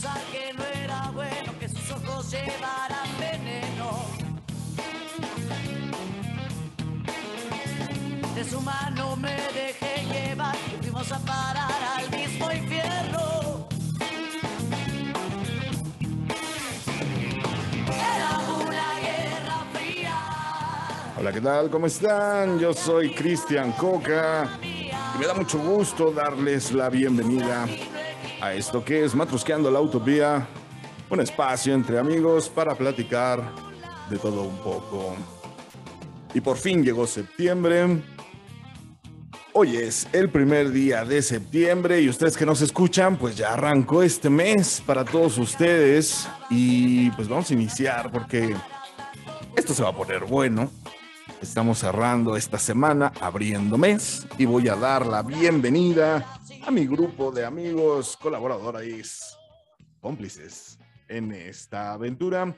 pensar que no era bueno que sus ojos llevaran veneno. De su mano me dejé llevar y fuimos a parar al mismo infierno. Hola, ¿qué tal? ¿Cómo están? Yo soy Cristian Coca y me da mucho gusto darles la bienvenida a esto que es Matrusqueando la Utopía, un espacio entre amigos para platicar de todo un poco. Y por fin llegó septiembre. Hoy es el primer día de septiembre y ustedes que nos escuchan, pues ya arrancó este mes para todos ustedes y pues vamos a iniciar porque esto se va a poner bueno. Estamos cerrando esta semana, abriendo mes, y voy a dar la bienvenida a mi grupo de amigos, colaboradores, cómplices en esta aventura.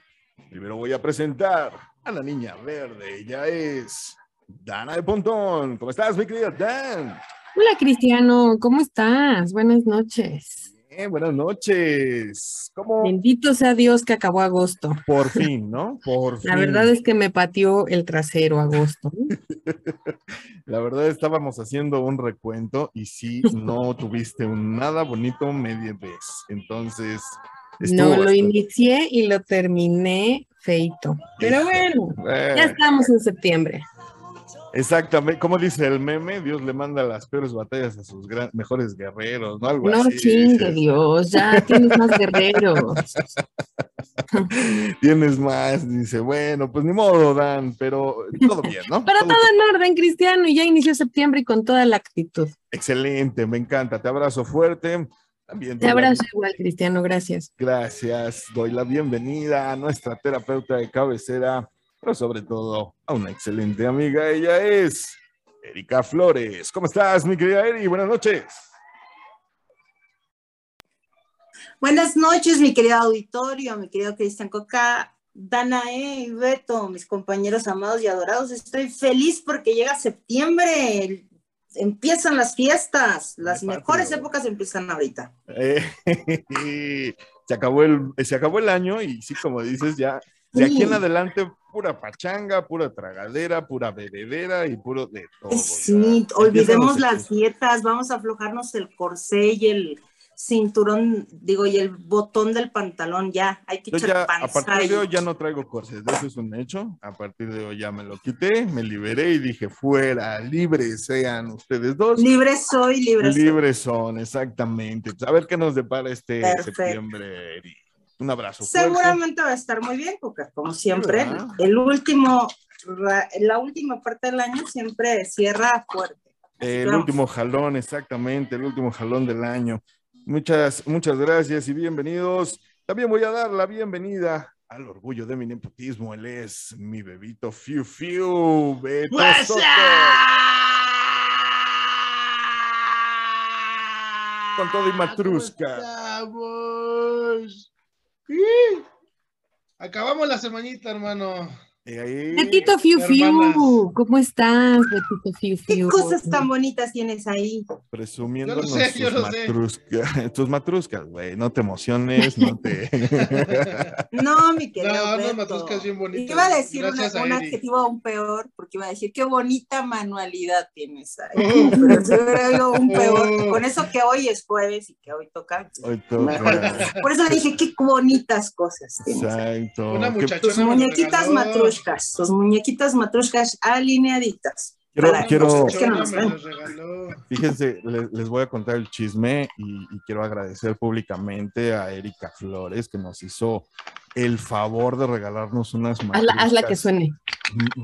Primero voy a presentar a la niña verde, ella es Dana de Pontón. ¿Cómo estás, mi querida Dan? Hola Cristiano, ¿cómo estás? Buenas noches. Bien, buenas noches. ¿Cómo? Bendito sea Dios que acabó agosto. Por fin, ¿no? Por fin. La verdad es que me pateó el trasero agosto. La verdad estábamos haciendo un recuento y sí, no tuviste un nada bonito media vez. Entonces, No lo inicié y lo terminé feito. Pero bueno, Eh, ya estamos en septiembre. Exactamente, como dice el meme, Dios le manda las peores batallas a sus gran- mejores guerreros, ¿no? Algo No así. chingue dices. Dios, ya tienes más guerreros. Tienes más, dice, bueno, pues ni modo, Dan, pero todo bien, ¿no? Pero Todo todo en orden, Cristiano, y ya inició septiembre y con toda la actitud. Excelente, me encanta, te abrazo fuerte. También Te abrazo igual, Cristiano, gracias. Gracias, doy la bienvenida a nuestra terapeuta de cabecera, pero sobre todo a una excelente amiga. Ella es Erika Flores. ¿Cómo estás, mi querida Eri? Buenas noches. Buenas noches, mi querido auditorio, mi querido Cristian Coca, Danae y Beto, mis compañeros amados y adorados. Estoy feliz porque llega septiembre, empiezan las fiestas, las mejores épocas empiezan ahorita. Eh, se, acabó el, se acabó el año y sí, como dices, ya de aquí en adelante pura pachanga, pura tragadera, pura bebedera y puro de todo. Sí, olvidemos las dietas, vamos a aflojarnos el corsé y el cinturón, digo, y el botón del pantalón, ya, hay que Yo echar ya, a panza partir de hoy ya no traigo corses, eso es un hecho. A partir de hoy ya me lo quité, me liberé y dije, fuera, libres sean ustedes dos. Libre soy, libre soy. Libres son, exactamente. Pues, a ver qué nos depara este Perfecto. septiembre, Eri. Un abrazo. fuerte. Seguramente va a estar muy bien, porque como siempre, ¿verdad? el último, la última parte del año siempre cierra fuerte. El vamos. último jalón, exactamente, el último jalón del año. Muchas, muchas gracias y bienvenidos. También voy a dar la bienvenida al orgullo de mi nepotismo. Él es mi bebito Fiu Fiu, Beto Soto. Con todo y matrusca. Estamos. Acabamos la semanita, hermano. Y ahí- Betito Fiu Fiu. ¿cómo estás, Betito Fiu ¿Qué Fiu? cosas tan bonitas tienes ahí? presumiendo Yo lo sé, yo tus lo sé. matruscas, tus matruscas, güey, no te emociones, no te... No, mi querido. No, no, Beto. matruscas bien bonitas. Iba a decir una- a un adjetivo aún peor, porque iba a decir qué bonita manualidad tienes ahí. Oh. Pero habido un peor. Oh. Con eso que hoy es jueves y que hoy toca. Hoy toca. Por eso dije qué bonitas cosas tienes. Exacto. Una Qué- muchacha- Tus muñequitas regaló. Matrushkas, tus muñequitas matrushkas alineaditas. Quiero, Para- quiero, Es que no Chona nos me ven. los regaló. fíjense, le- les, voy a contar el chisme y, y quiero agradecer públicamente a Erika Flores que nos hizo el favor de regalarnos unas Hazla, hazla que suene.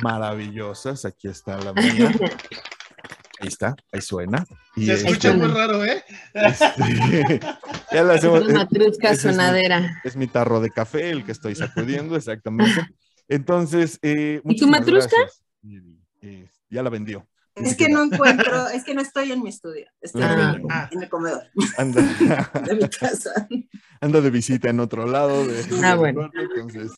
maravillosas. Aquí está la mía. Ahí está, ahí suena. Y Se escucha este, muy raro, ¿eh? este, ya la hacemos. Mi- es mi tarro de café el que estoy sacudiendo, exactamente. Entonces, eh, ¿Y tu matrusca? eh, ya la vendió. Es que no encuentro, es que no estoy en mi estudio, estoy Ah. en, mi- en el comedor Anda, de mi casa. anda de visita en otro lado. de- Ah, de bueno. cuarto, entonces,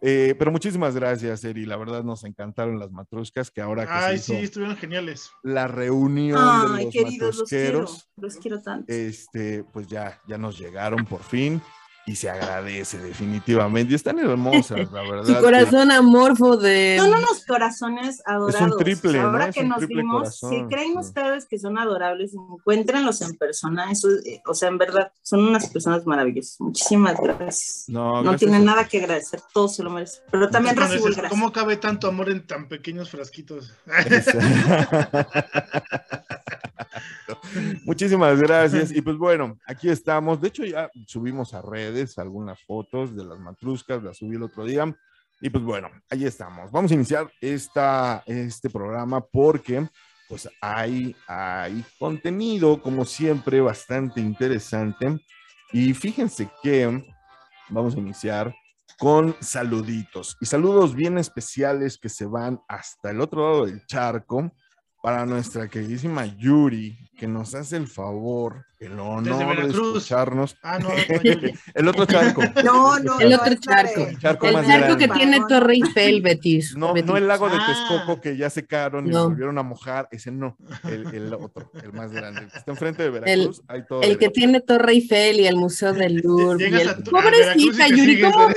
eh, pero muchísimas gracias, Eri. La verdad nos encantaron las matruscas, que ahora que Ay, se sí, hizo estuvieron geniales. la reunión de Ay, los queridos, los quiero, matrusqueros, los quiero tanto. este, pues ya, ya nos llegaron por fin. Y se agradece definitivamente. Y están hermosas, la verdad. Su que- corazón amorfo de... Son unos corazones adorados. triple, Ahora ¿no? Es que un nos triple vimos, corazón, si creen sí. ustedes que son adorables, encuéntrenlos en persona. Eso, eh, o sea, en verdad, son unas personas maravillosas. Muchísimas gracias. No, No gracias tienen a- nada que agradecer, todos se lo merecen. Pero también Cuando recibo el dices, gracias. ¿Cómo cabe tanto amor en tan pequeños frasquitos? Muchísimas gracias. Y pues bueno, aquí estamos. De hecho, ya subimos a redes algunas fotos de las matruscas, las subí el otro día. Y pues bueno, ahí estamos. Vamos a iniciar esta, este programa porque pues hay, hay contenido, como siempre, bastante interesante. Y fíjense que vamos a iniciar con saluditos y saludos bien especiales que se van hasta el otro lado del charco para nuestra queridísima Yuri, que nos hace el favor, el honor de escucharnos. Ah, no. El otro charco. No, no, El otro charco. El charco El que tiene Torre Eiffel, Betis. No, Betis. no el lago de Ah. Texcoco que ya secaron y No. volvieron a mojar, ese no, el, el otro, el más grande, el que está enfrente de Veracruz, hay todo El que tiene Torre Eiffel y el Museo del Louvre. y tu- Pobrecita Yuri, ¿cómo?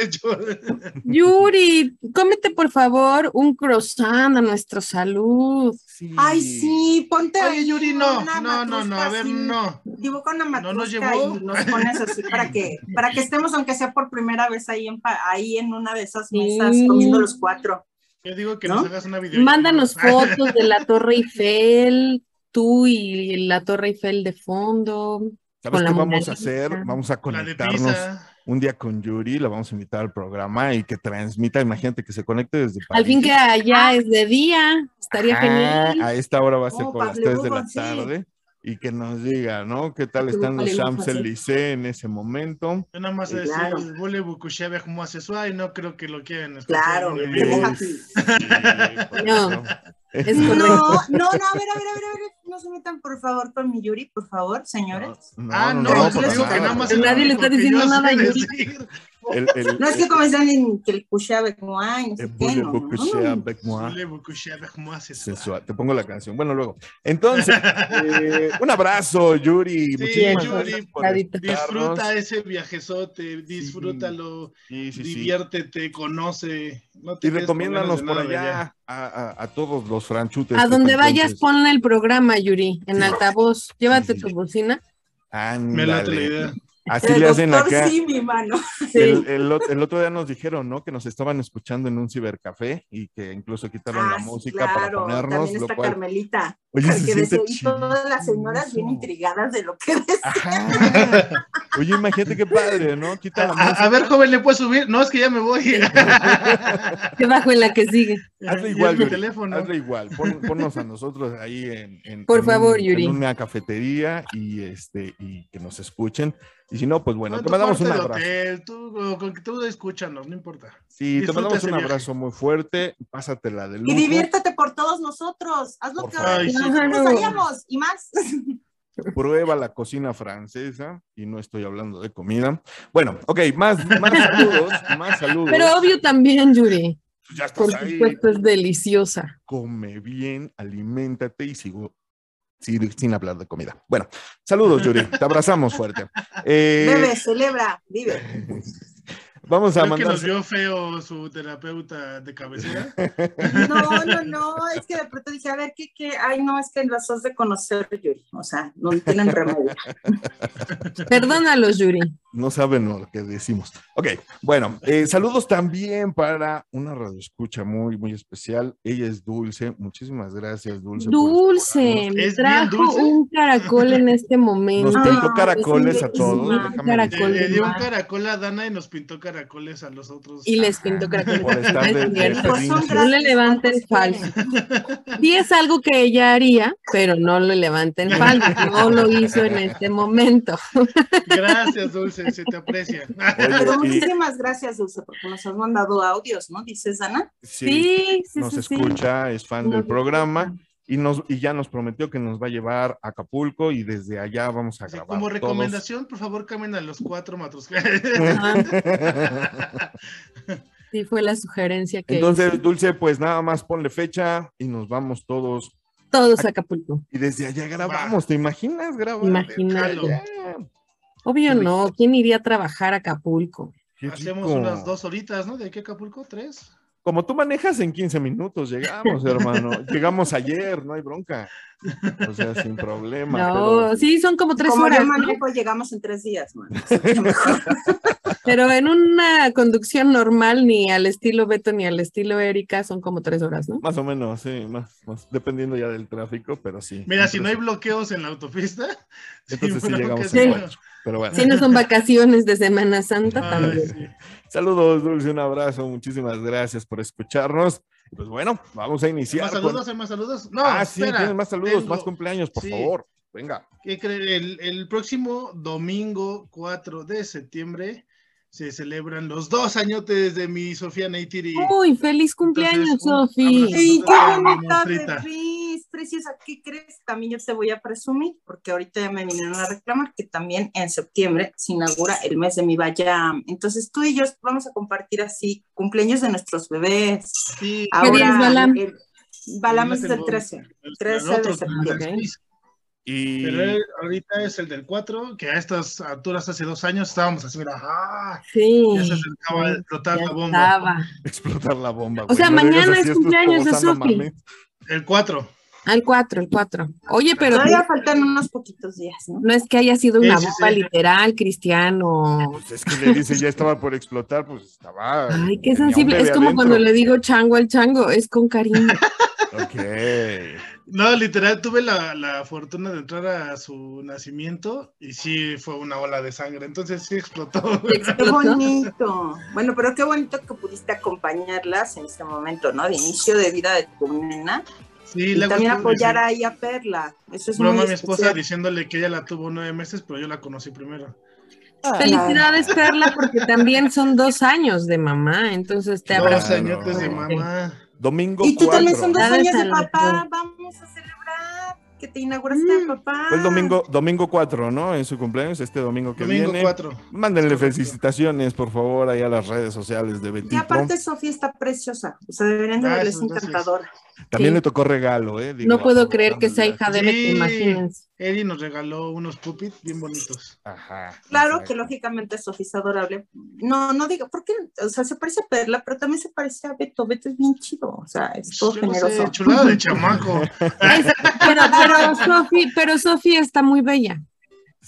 Yuri, cómete por favor un croissant a nuestra salud. Sí. Ay, sí, ponte Oye, ahí Yuri, no, no, no, no, a ver, no. Dibuja una No nos llevó. y nos pones así para que, para que estemos, aunque sea por primera vez ahí en, ahí en una de esas Sí. mesas, comiendo los cuatro. Yo digo que ¿No? nos hagas una video. Mándanos fotos de la Torre Eiffel, tú y la Torre Eiffel de fondo. ¿Sabes con qué la vamos a hacer? Vamos a La de conectarnos pizza. Un día con Yuri, la vamos a invitar al programa y que transmita, imagínate que se conecte desde Al fin que París. allá es de día, estaría Ah, genial. A esta hora va a ser Oh, por las Pablo 3 de la sí. tarde y que nos diga, ¿no? ¿Qué tal están los Champs-Élysées en ese momento? Yo nada más decir, claro. ce soir", y no creo que lo quieran escuchar. Claro, déjate. Sí, No. Es No, no, no, a ver, a ver, a ver, a ver, no se metan por favor con mi Yuri, por favor, señores. No, Ah, no, digo que nada. más nadie le está diciendo nada a Yuri. decir. El, el, No es que como están que el como, ay, no sé el qué, no, avec moi? Avec moi soir. Sensual. Te pongo la canción. Bueno, luego. Entonces, eh, un abrazo, Yuri. Sí, Muchísimas Yuri, gracias. Disfruta ese viajezote, disfrútalo, Sí, sí, sí. diviértete, conoce. No te Y recomiéndanos por allá a, a- a todos los franchutes. A donde vayas, ponle el programa, Yuri, en altavoz. Llévate Sí. tu bocina. Me late la Ándale. idea. Así El le hacen doctor acá. sí, mi mano. El, el ot- el otro día nos dijeron, ¿no? Que nos estaban escuchando en un cibercafé y que incluso quitaron la Ah, música para claro, ponernos, También lo está cual, Carmelita. oye, se ahí todas las señoras bien intrigadas de lo que decía. Ajá. Oye, imagínate qué padre, ¿no? Quita la A, música. a ver, joven, ¿le puedes subir? No, es que ya me voy. Debajo en la que sigue. Hazle igual, Yuri, teléfono. hazle igual. Pon- ponnos a nosotros ahí en, en- Por en favor, un- Yuri. en una cafetería y este y que nos escuchen. Y si no, pues bueno, No, te mandamos un abrazo. hotel, tú, con que tú escúchanos, no importa. Sí, te mandamos un viaje. abrazo muy fuerte. Pásatela de lujo. Y diviértete por todos nosotros. Haz lo Por que. Ay, sí. nosotros haríamos y más. Prueba la cocina francesa y no estoy hablando de comida. Bueno, ok, más, más saludos, más saludos. Pero obvio también, Yuri. ya estás Por ahí. supuesto, es deliciosa. come bien, aliméntate y sigo sin, sin hablar de comida. Bueno, saludos, Yuri. Te abrazamos fuerte. Eh, Bebe, celebra, vive. vamos a ¿Creo que mandar. nos vio feo su terapeuta de cabecera? No, no, no, es que de pronto dije, a ver, ¿qué, qué? Ay, no, es que las has de conocer, Yuri. O sea, no tienen remedio. Perdónalos, Yuri. No saben lo que decimos. Ok, bueno, eh, saludos también para una radioescucha muy, muy especial. Ella es Dulce. Muchísimas gracias, Dulce. Dulce, me ¿Es bien trajo dulce? un caracol en este momento. Nos pintó Ah, caracoles es a todos. caracol Le, dio un caracol a Dana y nos pintó caracoles a los otros. Y les pinto caracoles. Por estar No es de- de cierto. este Pues. No le levanten ¿cuántos falso. Sí es algo que ella haría, pero no le levanten falso. No lo hizo en este momento. Gracias, Dulce, se te aprecia. Pero muchísimas gracias, Dulce, porque nos has mandado audios, ¿no? Dices, Ana. sí, Sí, sí, nos sí, sí. escucha, es fan del programa. Y, nos, y ya nos prometió que nos va a llevar a Acapulco y desde allá vamos a grabar. como todos. recomendación, por favor, cambien a los cuatro matros. Sí, fue la sugerencia que Entonces, hice. Dulce, pues nada más ponle fecha y nos vamos todos. todos a Acapulco. Y desde allá grabamos, ¿te imaginas grabar? Imagínate. Obvio no, ¿quién iría a trabajar a Acapulco? Hacemos unas dos horitas, ¿no? ¿De aquí a Acapulco? ¿Tres? Como tú manejas en 15 minutos, llegamos, hermano. llegamos ayer, no hay bronca. O sea, sin problema. No, pero- sí, son como tres Como horas, yo llegamos en tres días, man. Pero en una conducción normal, ni al estilo Beto ni al estilo Erika, son como tres horas, ¿no? Más o menos, sí, más, más, dependiendo ya del tráfico, pero sí. Mira, si no hay bloqueos en la autopista, Entonces sí sin llegamos en Sí. cuatro, Pero bueno. Si no son vacaciones de Semana Santa, Ay, también. sí. Saludos, Dulce, un abrazo, muchísimas gracias por escucharnos. Pues bueno, vamos a ¿Hay iniciar. más con- saludos? ¿Hay más saludos? No, ah, sí, espera, tienes más saludos, tengo- más cumpleaños, por sí. favor. Venga. ¿Qué? El, el próximo domingo 4 de septiembre se celebran los dos añotes de mi Sofía Neytiri. Uy, feliz cumpleaños. ¡Ay, qué bonita, bebés! Preciosa, ¿qué crees? También yo te voy a presumir, porque ahorita ya me vinieron a reclamar que también en septiembre se inaugura el mes de mi Bayam. Entonces tú y yo vamos a compartir así cumpleaños de nuestros bebés. Sí, ¿Qué día es Balam? el- Balam es del tengo- 13. el 13 otro, de septiembre. el. Y Pero él ahorita es el del 4, que a estas alturas hace dos años estábamos así, mira, ¡ah! Sí. Ya se acercaba a explotar la bomba. estaba. explotar la bomba. O güey. sea, No le digas mañana es cumpleaños de Sofi. El 4. Al 4, el 4. Oye, pero Todavía faltan unos poquitos días, ¿no? no es que haya sido una sí, bomba sí. literal, Cristiano. Pues es que le dice, ya estaba por explotar, pues estaba. Ay, qué sensible. Es como adentro. cuando le digo chango al chango, es con cariño. Ok. No, literal, tuve la, la fortuna de entrar a su nacimiento y sí fue una ola de sangre, entonces sí explotó. Qué bonito. Bueno, pero qué bonito que pudiste acompañarlas en este momento, ¿no? De inicio de vida de tu nena. Sí, Y también apoyar sí, ahí a Perla. Eso es broma muy a mi esposa especial. diciéndole que ella la tuvo nueve meses, pero yo la conocí primero. Felicidades, Perla, porque también son dos años de mamá, entonces te habrá. Dos añotes de mamá. Domingo Y tú también son 4. dos años de papá. Vamos a celebrar que te inauguraste de Mm. papá. Fue el domingo, domingo 4, ¿no? En su cumpleaños, este domingo que Domingo viene. 4. Mándenle felicitaciones, por favor, ahí a las redes sociales de Y Betito. aparte Sofía está preciosa. O sea, deberían de verla, es Gracias, gracias. encantadora. También Sí. le tocó regalo, ¿eh? Digo, No puedo creer que sea hija de Sí. Beto, imagínense. Eddie nos regaló unos puppets bien bonitos. Ajá. Claro exacto. que lógicamente Sofía es adorable. No, no digo, porque, o sea, se parece a Perla, pero también se parece a Beto. Beto es bien chido, o sea, es todo Yo no generoso. sé, chulada de chamaco. Pero, pero Sofi, pero Sofi está muy bella.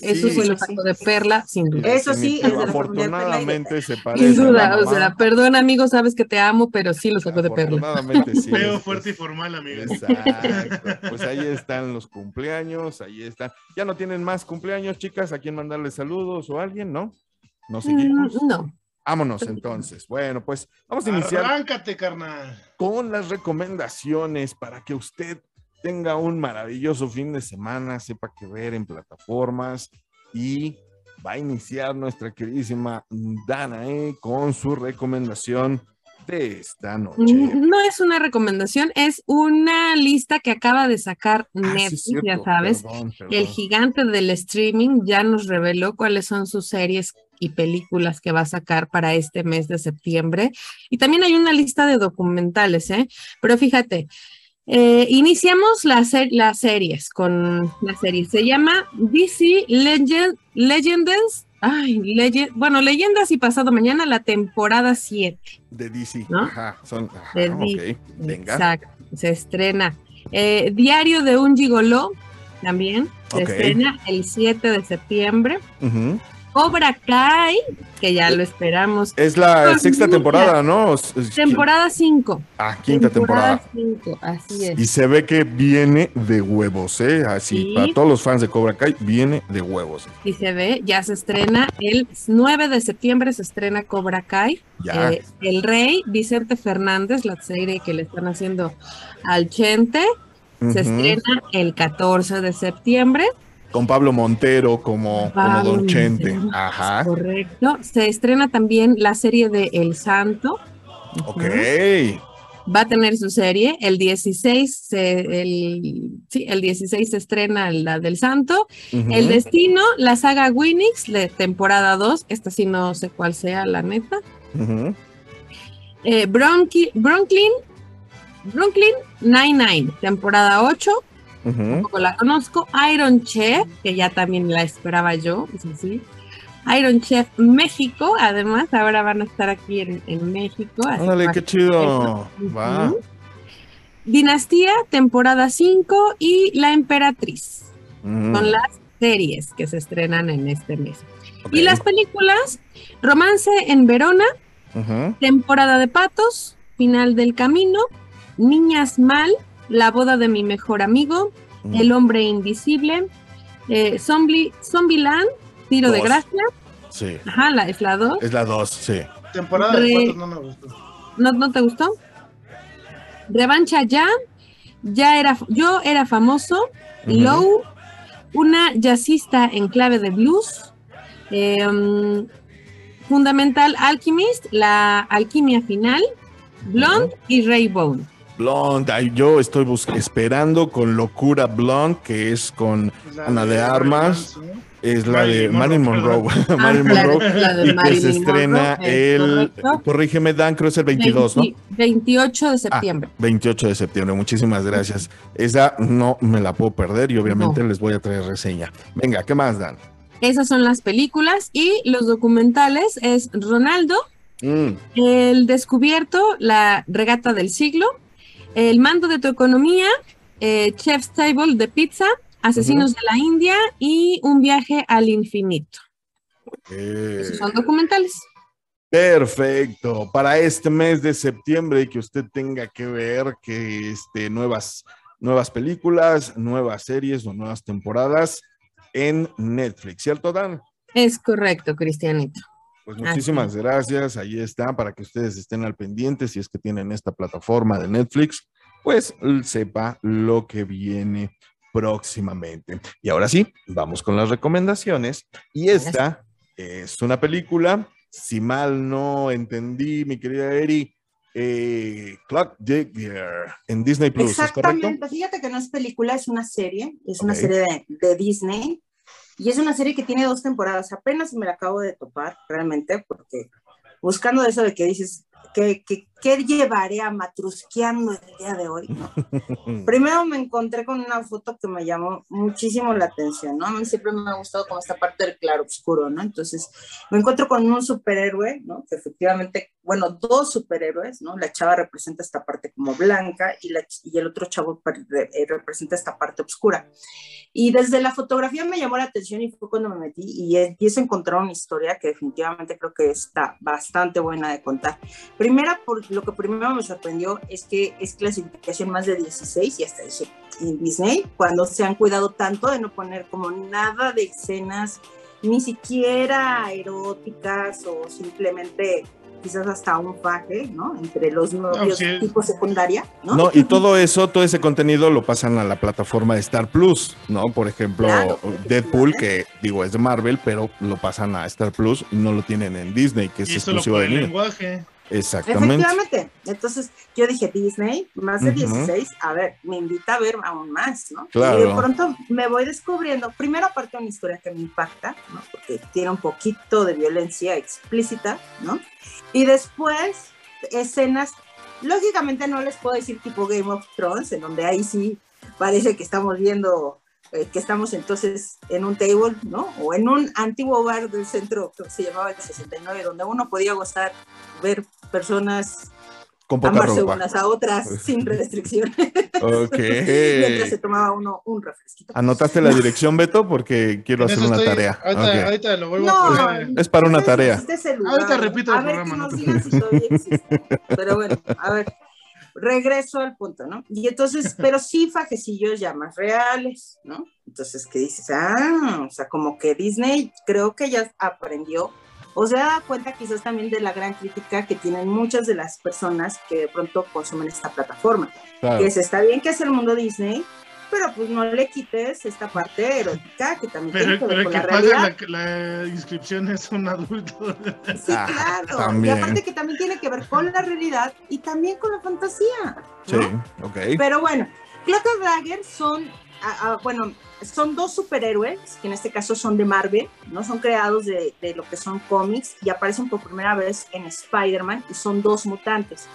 Eso sí, lo sí. saco de Perla, sin duda. Eso sí, es de Afortunadamente se parece. Sin duda, o sea, perdón amigo, sabes que te amo, pero sí lo saco de Perla. Afortunadamente sí. Feo, es- fuerte y formal, amiga. Exacto. Pues ahí están los cumpleaños, ahí están. Ya no tienen más cumpleaños, chicas, a quién mandarle saludos o a alguien, ¿no? ¿No seguimos? Mm, No. Vámonos entonces. Bueno, pues vamos a iniciar Arráncate, carnal. con las recomendaciones para que usted tenga un maravilloso fin de semana, sepa qué ver en plataformas y va a iniciar nuestra queridísima Danae con su recomendación de esta noche. Mm, No es una recomendación, es una lista que acaba de sacar Ah, Netflix, ya sabes. perdón, El gigante del streaming ya nos reveló cuáles son sus series y películas que va a sacar para este mes de septiembre. Y también hay una lista de documentales, ¿eh? Pero fíjate, eh, iniciamos la ser- las series con la serie. Se llama DC Legend, Legends. Ay, Legend, bueno, Leyendas y Pasado Mañana, la temporada 7. De DC. ¿no? Ajá, son. ajá, De ok, DC, Venga. Exacto, se estrena. Eh, Diario de un Gigoló también se estrena el 7 de septiembre. Ujú. Cobra Kai, que ya lo esperamos. Es la sexta temporada, ¿no? Temporada 5. Ah, quinta temporada. 5, así es. Y se ve que viene de huevos, ¿eh? Así, Sí. para todos los fans de Cobra Kai, viene de huevos. Y se ve, ya se estrena el 9 de septiembre, se estrena Cobra Kai. Ya. Eh, el Rey, Vicente Fernández, la serie que le están haciendo al Chente, se estrena el 14 de septiembre. Con Pablo Montero como, como Don Chente. Montero, Ajá. Correcto. Se estrena también la serie de El Santo. Ok. Va a tener su serie. El 16, se, el, sí, el 16 se estrena la del Santo. El Destino, la saga Winix, de temporada 2. Esta sí no sé cuál sea, la neta. Ujú. Eh, Bronqui- Brooklyn, Brooklyn Nine-Nine, temporada 8. Tampoco la conozco. Iron Chef, que ya también la esperaba yo, es así. Iron Chef México, además, ahora van a estar aquí en, en México. que qué va- chido. Dinastía, temporada 5 y La Emperatriz. Son las series que se estrenan en este mes. Y las películas, Romance en Verona. Temporada de Patos, Final del Camino, Niñas Mal, La Boda de mi Mejor Amigo, Mm. El Hombre Invisible, eh, Zombie, Zombieland, Tiro de. Gracia, Sí, ajá, la, es la 2. es la 2, sí. Temporada de patos no me gustó. ¿No, ¿No te gustó? Revancha ya, ya era, yo era famoso. Low, una jazzista en clave de blues, eh, um, Fundamental Alchemist, la alquimia final, Blonde y Raybone. Blonde, ay, yo estoy bus- esperando con locura Blonde, que es con La Ana de Armas. Marilyn es la de Marilyn Marilyn Monroe, Monroe. Marilyn Ah, la de- Monroe. la de Y que se Marilyn estrena Monroe, el, correcto. corrígeme Dan, creo es el 22, ¿no? 20 28 de Ah, septiembre. 28 de septiembre, muchísimas gracias. Esa no me la puedo perder y obviamente No. les voy a traer reseña. Venga, ¿qué más dan? Esas son las películas y los documentales es Ronaldo, Mm, El Descubierto, La Regata del Siglo, El Mando de tu Economía, eh, Chef's Table de Pizza, Asesinos de la India y Un Viaje al Infinito. eh, Esos son documentales. Perfecto. Para este mes de septiembre y que usted tenga que ver que este, nuevas, nuevas películas, nuevas series o nuevas temporadas en Netflix, ¿cierto, Dan? Es correcto, Cristianito. Pues Así muchísimas gracias. Ahí está para que ustedes estén al pendiente si es que tienen esta plataforma de Netflix, pues sepa lo que viene próximamente. Y ahora sí, vamos con las recomendaciones. Y esta es una película, si mal no entendí, mi querida Eri, eh, Clock Digger en Disney Plus, ¿es correcto? Exactamente, fíjate que no es película, es una serie, es una serie de, de Disney y es una serie que tiene dos temporadas, apenas me la acabo de topar realmente porque buscando eso de que dices, ¿qué, qué, qué llevaré a matrusqueando el día de hoy? ¿no? Primero me encontré con una foto que me llamó muchísimo la atención, ¿no? A mí siempre me ha gustado como esta parte del claro oscuro, ¿no? Entonces me encuentro con un superhéroe, ¿no? Que efectivamente, bueno, dos superhéroes, ¿no? La chava representa esta parte como blanca y, la, y el otro chavo eh, representa esta parte oscura. Y desde la fotografía me llamó la atención y fue cuando me metí y empiezo a encontrar una historia que definitivamente creo que está bastante buena de contar. Primera, por lo que primero me sorprendió es que es clasificación más de 16 y hasta dice en Disney, cuando se han cuidado tanto de no poner como nada de escenas, ni siquiera eróticas o simplemente quizás hasta un faje, ¿no? Entre los novios sí. tipo secundaria, ¿no? No, y todo eso, todo ese contenido lo pasan a la plataforma de Star Plus, ¿no? Por ejemplo, Claro, Deadpool, que digo es de Marvel, pero lo pasan a Star Plus y no lo tienen en Disney, que es Y exclusivo de el lenguaje. Exactamente. Efectivamente. Entonces yo dije, Disney, más de Ujú. 16, a ver, me invita a ver aún más, ¿no? Claro. Y de pronto me voy descubriendo, primero aparte una historia que me impacta, ¿no? Porque tiene un poquito de violencia explícita, ¿no? Y después escenas, lógicamente no les puedo decir tipo Game of Thrones, en donde ahí sí parece que estamos viendo eh, que estamos entonces en un table, ¿no? O en un antiguo bar del centro que se llamaba el 69, donde uno podía gozar, ver personas Con poca amarse ropa. unas a otras sin restricción, Ok. mientras se tomaba uno un refresquito. ¿Anotaste la dirección, Beto? Porque quiero hacer una estoy- tarea. Ahorita, Ok. ahorita lo vuelvo No, a poner. Es para una tarea. Ahorita repito el A ver programa, que no nos digan si todavía existe. Pero bueno, a ver, regreso al punto, ¿no? Y entonces, pero sí fajecillos ya más reales, ¿no? Entonces, ¿qué dices? Ah, o sea, como que Disney creo que ya aprendió o se da cuenta quizás también de la gran crítica que tienen muchas de las personas que de pronto consumen esta plataforma. Claro. Que es, está bien que es el mundo Disney, pero pues no le quites esta parte erótica que también Pero, tiene que ver pero con que la realidad. la, la inscripción es un adulto. Sí, Ah, claro. también. Y aparte que también tiene que ver con la realidad y también con la fantasía. Sí, ok. Pero bueno, Clock and Dagger son, ah, ah, bueno, son dos superhéroes, que en este caso son de Marvel, ¿no? Son creados de, de lo que son cómics y aparecen por primera vez en Spider-Man y son dos mutantes.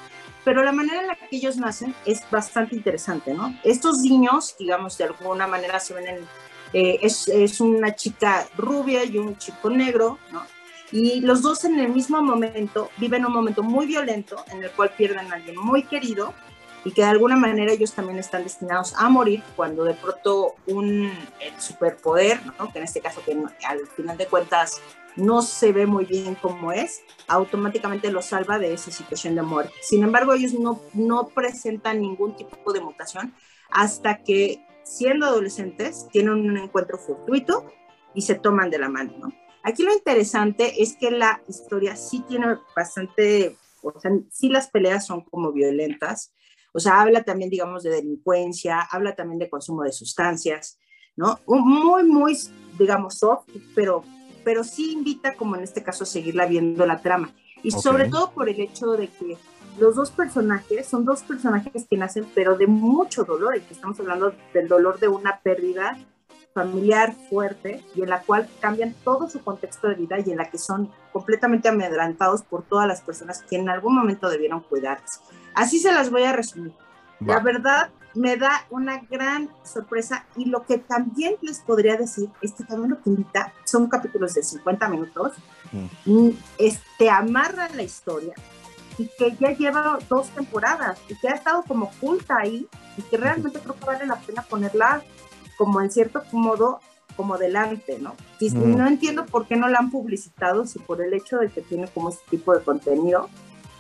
Pero la manera en la que ellos nacen es bastante interesante, ¿no? Estos niños, digamos, de alguna manera se ven en, eh, es, es una chica rubia y un chico negro, ¿no? Y los dos en el mismo momento viven un momento muy violento en el cual pierden a alguien muy querido y que de alguna manera ellos también están destinados a morir cuando de pronto un superpoder, ¿no? que en este caso que al final de cuentas no se ve muy bien cómo es, automáticamente los salva de esa situación de muerte. Sin embargo, ellos no, no presentan ningún tipo de mutación hasta que siendo adolescentes tienen un encuentro fortuito y se toman de la mano. ¿no? Aquí lo interesante es que la historia sí tiene bastante, o sea, sí las peleas son como violentas, o sea, habla también, digamos, de delincuencia, habla también de consumo de sustancias, ¿no? Muy, muy, digamos, soft, pero, pero sí invita, como en este caso, a seguirla viendo la trama. Y sobre todo por el hecho de que los dos personajes son dos personajes que nacen, pero de mucho dolor, y que estamos hablando del dolor de una pérdida familiar fuerte y en la cual cambian todo su contexto de vida y en la que son completamente amedrantados por todas las personas que en algún momento debieron cuidarse. Así se las voy a resumir. La verdad me da una gran sorpresa y lo que también les podría decir es que también lo que invita son capítulos de 50 minutos, mm. este, amarra la historia y que ya lleva dos temporadas y que ha estado como oculta ahí y que realmente creo que vale la pena ponerla como en cierto modo como delante, ¿no? Y no entiendo por qué no la han publicitado, si por el hecho de que tiene como este tipo de contenido,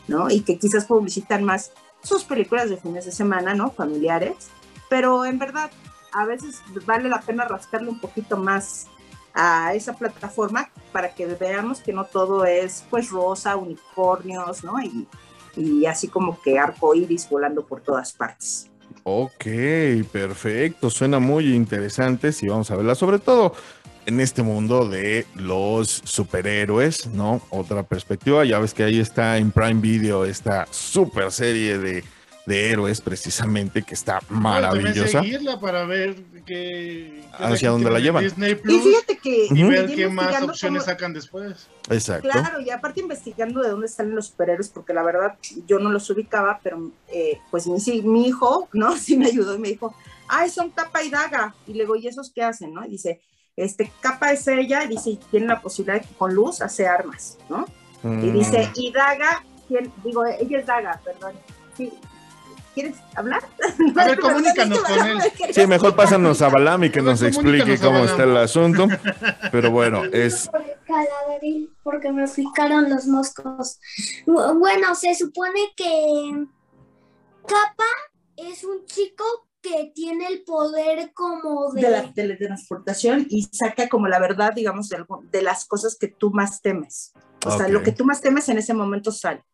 ¿no? Y que quizás publicitan más sus películas de fines de semana, ¿no? Familiares, pero en verdad a veces vale la pena rascarle un poquito más a esa plataforma para que veamos que no todo es pues rosa, unicornios, ¿no? Y, y así como que arco iris volando por todas partes. Ok, perfecto. Suena muy interesante. Sí, vamos a verla. Sobre todo en este mundo de los superhéroes, ¿no? Otra perspectiva. Ya ves que ahí está en Prime Video esta super serie de de héroes precisamente que está maravillosa. seguirla para ver qué, hacia dónde la llevan. Disney Plus, y fíjate que y ver qué más opciones sacan después. Exacto. Claro, y aparte investigando de dónde salen los superhéroes, porque la verdad yo no los ubicaba, pero eh, pues mi, mi hijo, ¿no? Sí me ayudó y me dijo, ay, son capa y daga. Y le digo, ¿y esos qué hacen, no? Y dice, este, capa es ella, dice, y tiene la posibilidad de que con luz hace armas, ¿no? Y mm. dice, y daga, digo, ella es daga, perdón. Sí, ¿Quieres hablar? A ver, comunícanos con él. Sí, mejor pásanos a Balam y que nos explique cómo está el asunto. Pero bueno, es. Porque me picaron los moscos. Bueno, se supone que Capa es un chico que tiene el poder como de... de la teletransportación y saca como la verdad, digamos, de, de las cosas que tú más temes. O sea, lo que tú más temes en ese momento sale.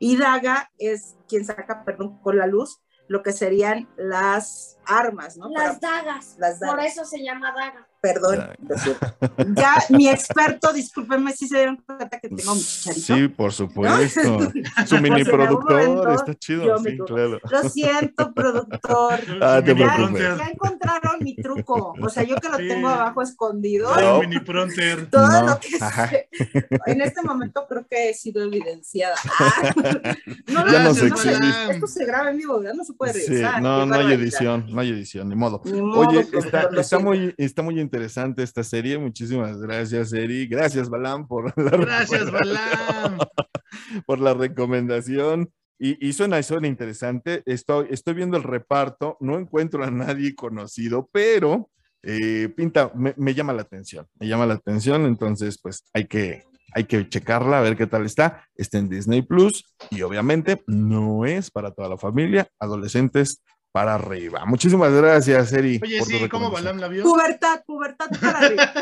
Y Daga es quien saca, perdón, con la luz lo que serían las armas, ¿no? Las dagas. Las dagas. Por eso se llama daga. Perdón. Ya, mi experto, discúlpenme si se dieron cuenta que tengo mi chicharito. Sí, por supuesto. Su mini productor, está chido. Sí, claro. Lo siento, productor. Ah, te ya, ya, encontraron mi truco. O sea, yo que lo tengo abajo escondido. No. mini pronter. Todo no. lo que sé. En este momento creo que he sido evidenciada. Ah. No, ya no, sé Esto se graba en vivo, ya no se puede revisar. Sí, no, no hay edición, no hay edición, ni modo. Ni modo Oye, está, está muy, está muy interesante esta serie. Muchísimas gracias, Eri. Gracias, Balam, por la Gracias, Balam. por la recomendación. Y, y, suena, suena interesante. Estoy, estoy viendo el reparto, no encuentro a nadie conocido, pero eh, pinta, me, me, llama la atención, me llama la atención, entonces pues hay que, hay que checarla, a ver qué tal está. Está en Disney Plus y obviamente no es para toda la familia, adolescentes para arriba. Muchísimas gracias, Eri. Oye, sí, ¿cómo Balam la vio? Pubertad, pubertad para arriba.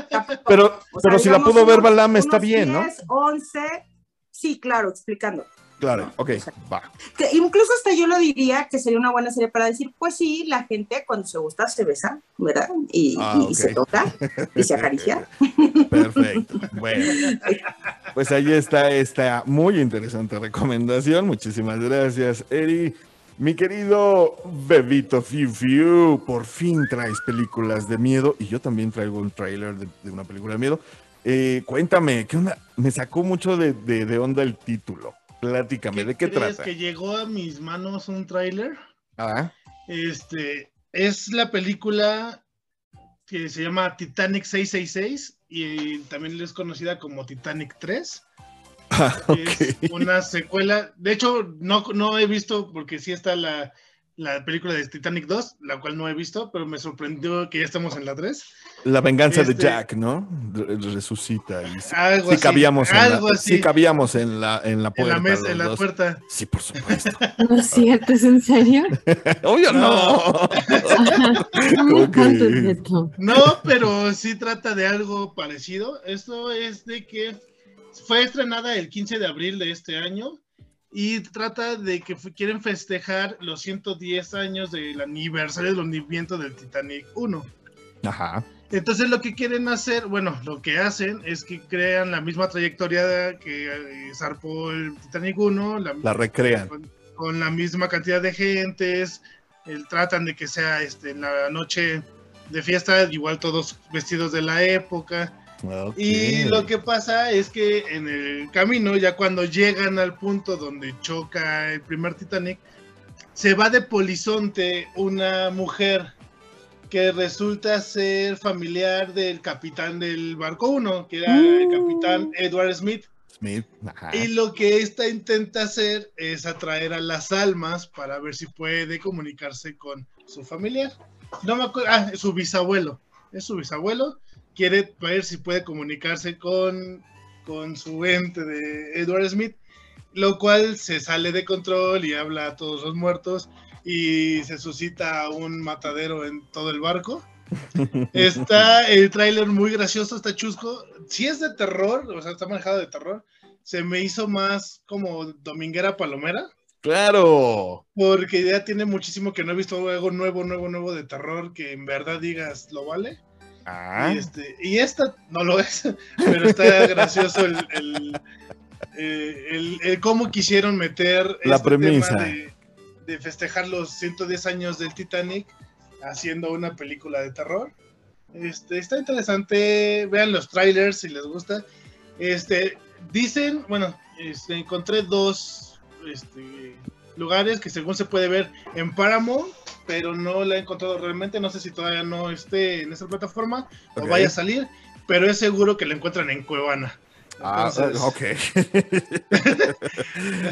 pero, pero si la pudo ver Balam, está bien, 10, ¿no? 11, sí, claro, explicando. Claro, ok, va. Que incluso hasta yo lo diría que sería una buena serie para decir, pues sí, la gente cuando se gusta se besa, ¿verdad? Y, ah, y se toca y se acaricia. Perfecto. Bueno, pues ahí está esta muy interesante recomendación. Muchísimas gracias, Eri. Mi querido Bebito Fiu Fiu, por fin traes películas de miedo y yo también traigo un tráiler de, una película de miedo. Eh, cuéntame, ¿qué onda? Me sacó mucho de, de, onda el título. Platícame, ¿de qué crees trata? que llegó a mis manos un tráiler? Ah. Este, es la película que se llama Titanic 666 y también es conocida como Titanic 3. Ah, Es una secuela. De hecho, no, no he visto, porque sí está la, la película de Titanic 2, la cual no he visto, pero me sorprendió que ya estamos en la 3. La venganza de Este- Jack, ¿no? Re- Resucita. Y sí, Algo sí así, cabíamos, en la, algo así. sí cabíamos en la, en la En puerta. la mesa, en la dos. puerta. Sí, por supuesto. No es cierto, ¿es en serio? Obvio no. No, pero sí trata de algo parecido. Esto es de que fue estrenada el 15 de abril de este año y trata de que quieren festejar los 110 años del aniversario del hundimiento del Titanic 1. Ajá. Entonces lo que quieren hacer, bueno, lo que hacen es que crean la misma trayectoria que eh, zarpó el Titanic 1, la, La recrean. con, con la misma cantidad de gentes, el- tratan de que sea este, en la noche de fiesta, igual todos vestidos de la época. Y lo que pasa es que en el camino, ya cuando llegan al punto donde choca el primer Titanic, se va de polizonte una mujer que resulta ser familiar del capitán del barco 1, que era el capitán Edward Smith. Smith. Ajá. Y lo que esta intenta hacer es atraer a las almas para ver si puede comunicarse con su familiar. No me acuerdo, ah, su bisabuelo. Es su bisabuelo. Quiere ver si puede comunicarse con, con su ente de Edward Smith, lo cual se sale de control y habla a todos los muertos y se suscita un matadero en todo el barco. Está el tráiler muy gracioso, está chusco. Si es de terror, o sea, está manejado de terror, se me hizo más como Dominguera Palomera, Claro. porque ya tiene muchísimo que no he visto algo nuevo, nuevo, nuevo de terror que en verdad digas lo vale. Ah. Y, este, y esta no lo es, pero está gracioso el, el, eh, el- el cómo quisieron meter La este tema premisa. de, de festejar los 110 años del Titanic haciendo una película de terror. Este, está interesante, vean los trailers si les gusta. Este, dicen, bueno, este, encontré dos este, lugares que según se puede ver en Paramount, pero no la he encontrado realmente. No sé si todavía no esté en esa plataforma o vaya a salir, pero es seguro que la encuentran en Cuevana. Ah, ok.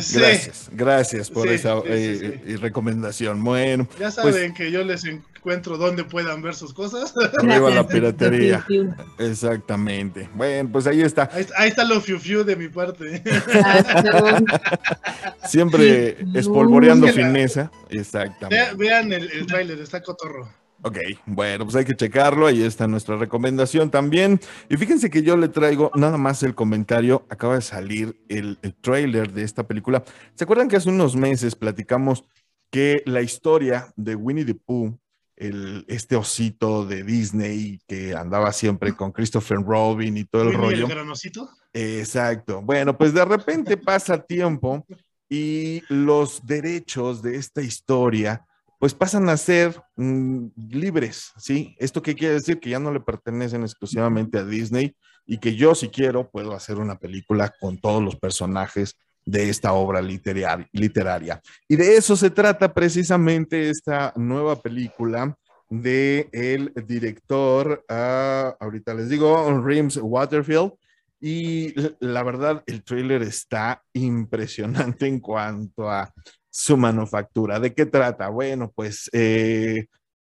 sí, Gracias, gracias por Sí, esa sí, eh, recomendación. Bueno, Ya saben que yo les encuentro donde puedan ver sus cosas. arriba la piratería. Fiu, Exactamente. Bueno, pues ahí está. Ahí, ahí está lo fiu fiu de mi parte. Siempre espolvoreando fineza. Exactamente. vean el, el tráiler, está cotorro. Ok, bueno, pues hay que checarlo. Ahí está nuestra recomendación también. Y fíjense que yo le traigo nada más el comentario. Acaba de salir el, el trailer de esta película. ¿Se acuerdan que hace unos meses platicamos que la historia de Winnie the Pooh, el, este osito de Disney que andaba siempre con Christopher Robin y todo el Winnie rollo? el granocito. Exacto. Bueno, pues de repente pasa tiempo y los derechos de esta historia pues pasan a ser mm, libres, ¿sí? ¿Esto qué quiere decir? Que ya no le pertenecen exclusivamente a Disney y que yo si quiero puedo hacer una película con todos los personajes de esta obra literar- literaria. Y de eso se trata precisamente esta nueva película de el director, ah, ahorita les digo, Rims Waterfield, y la verdad, el tráiler está impresionante en cuanto a su manufactura. ¿De qué trata? Bueno, pues eh,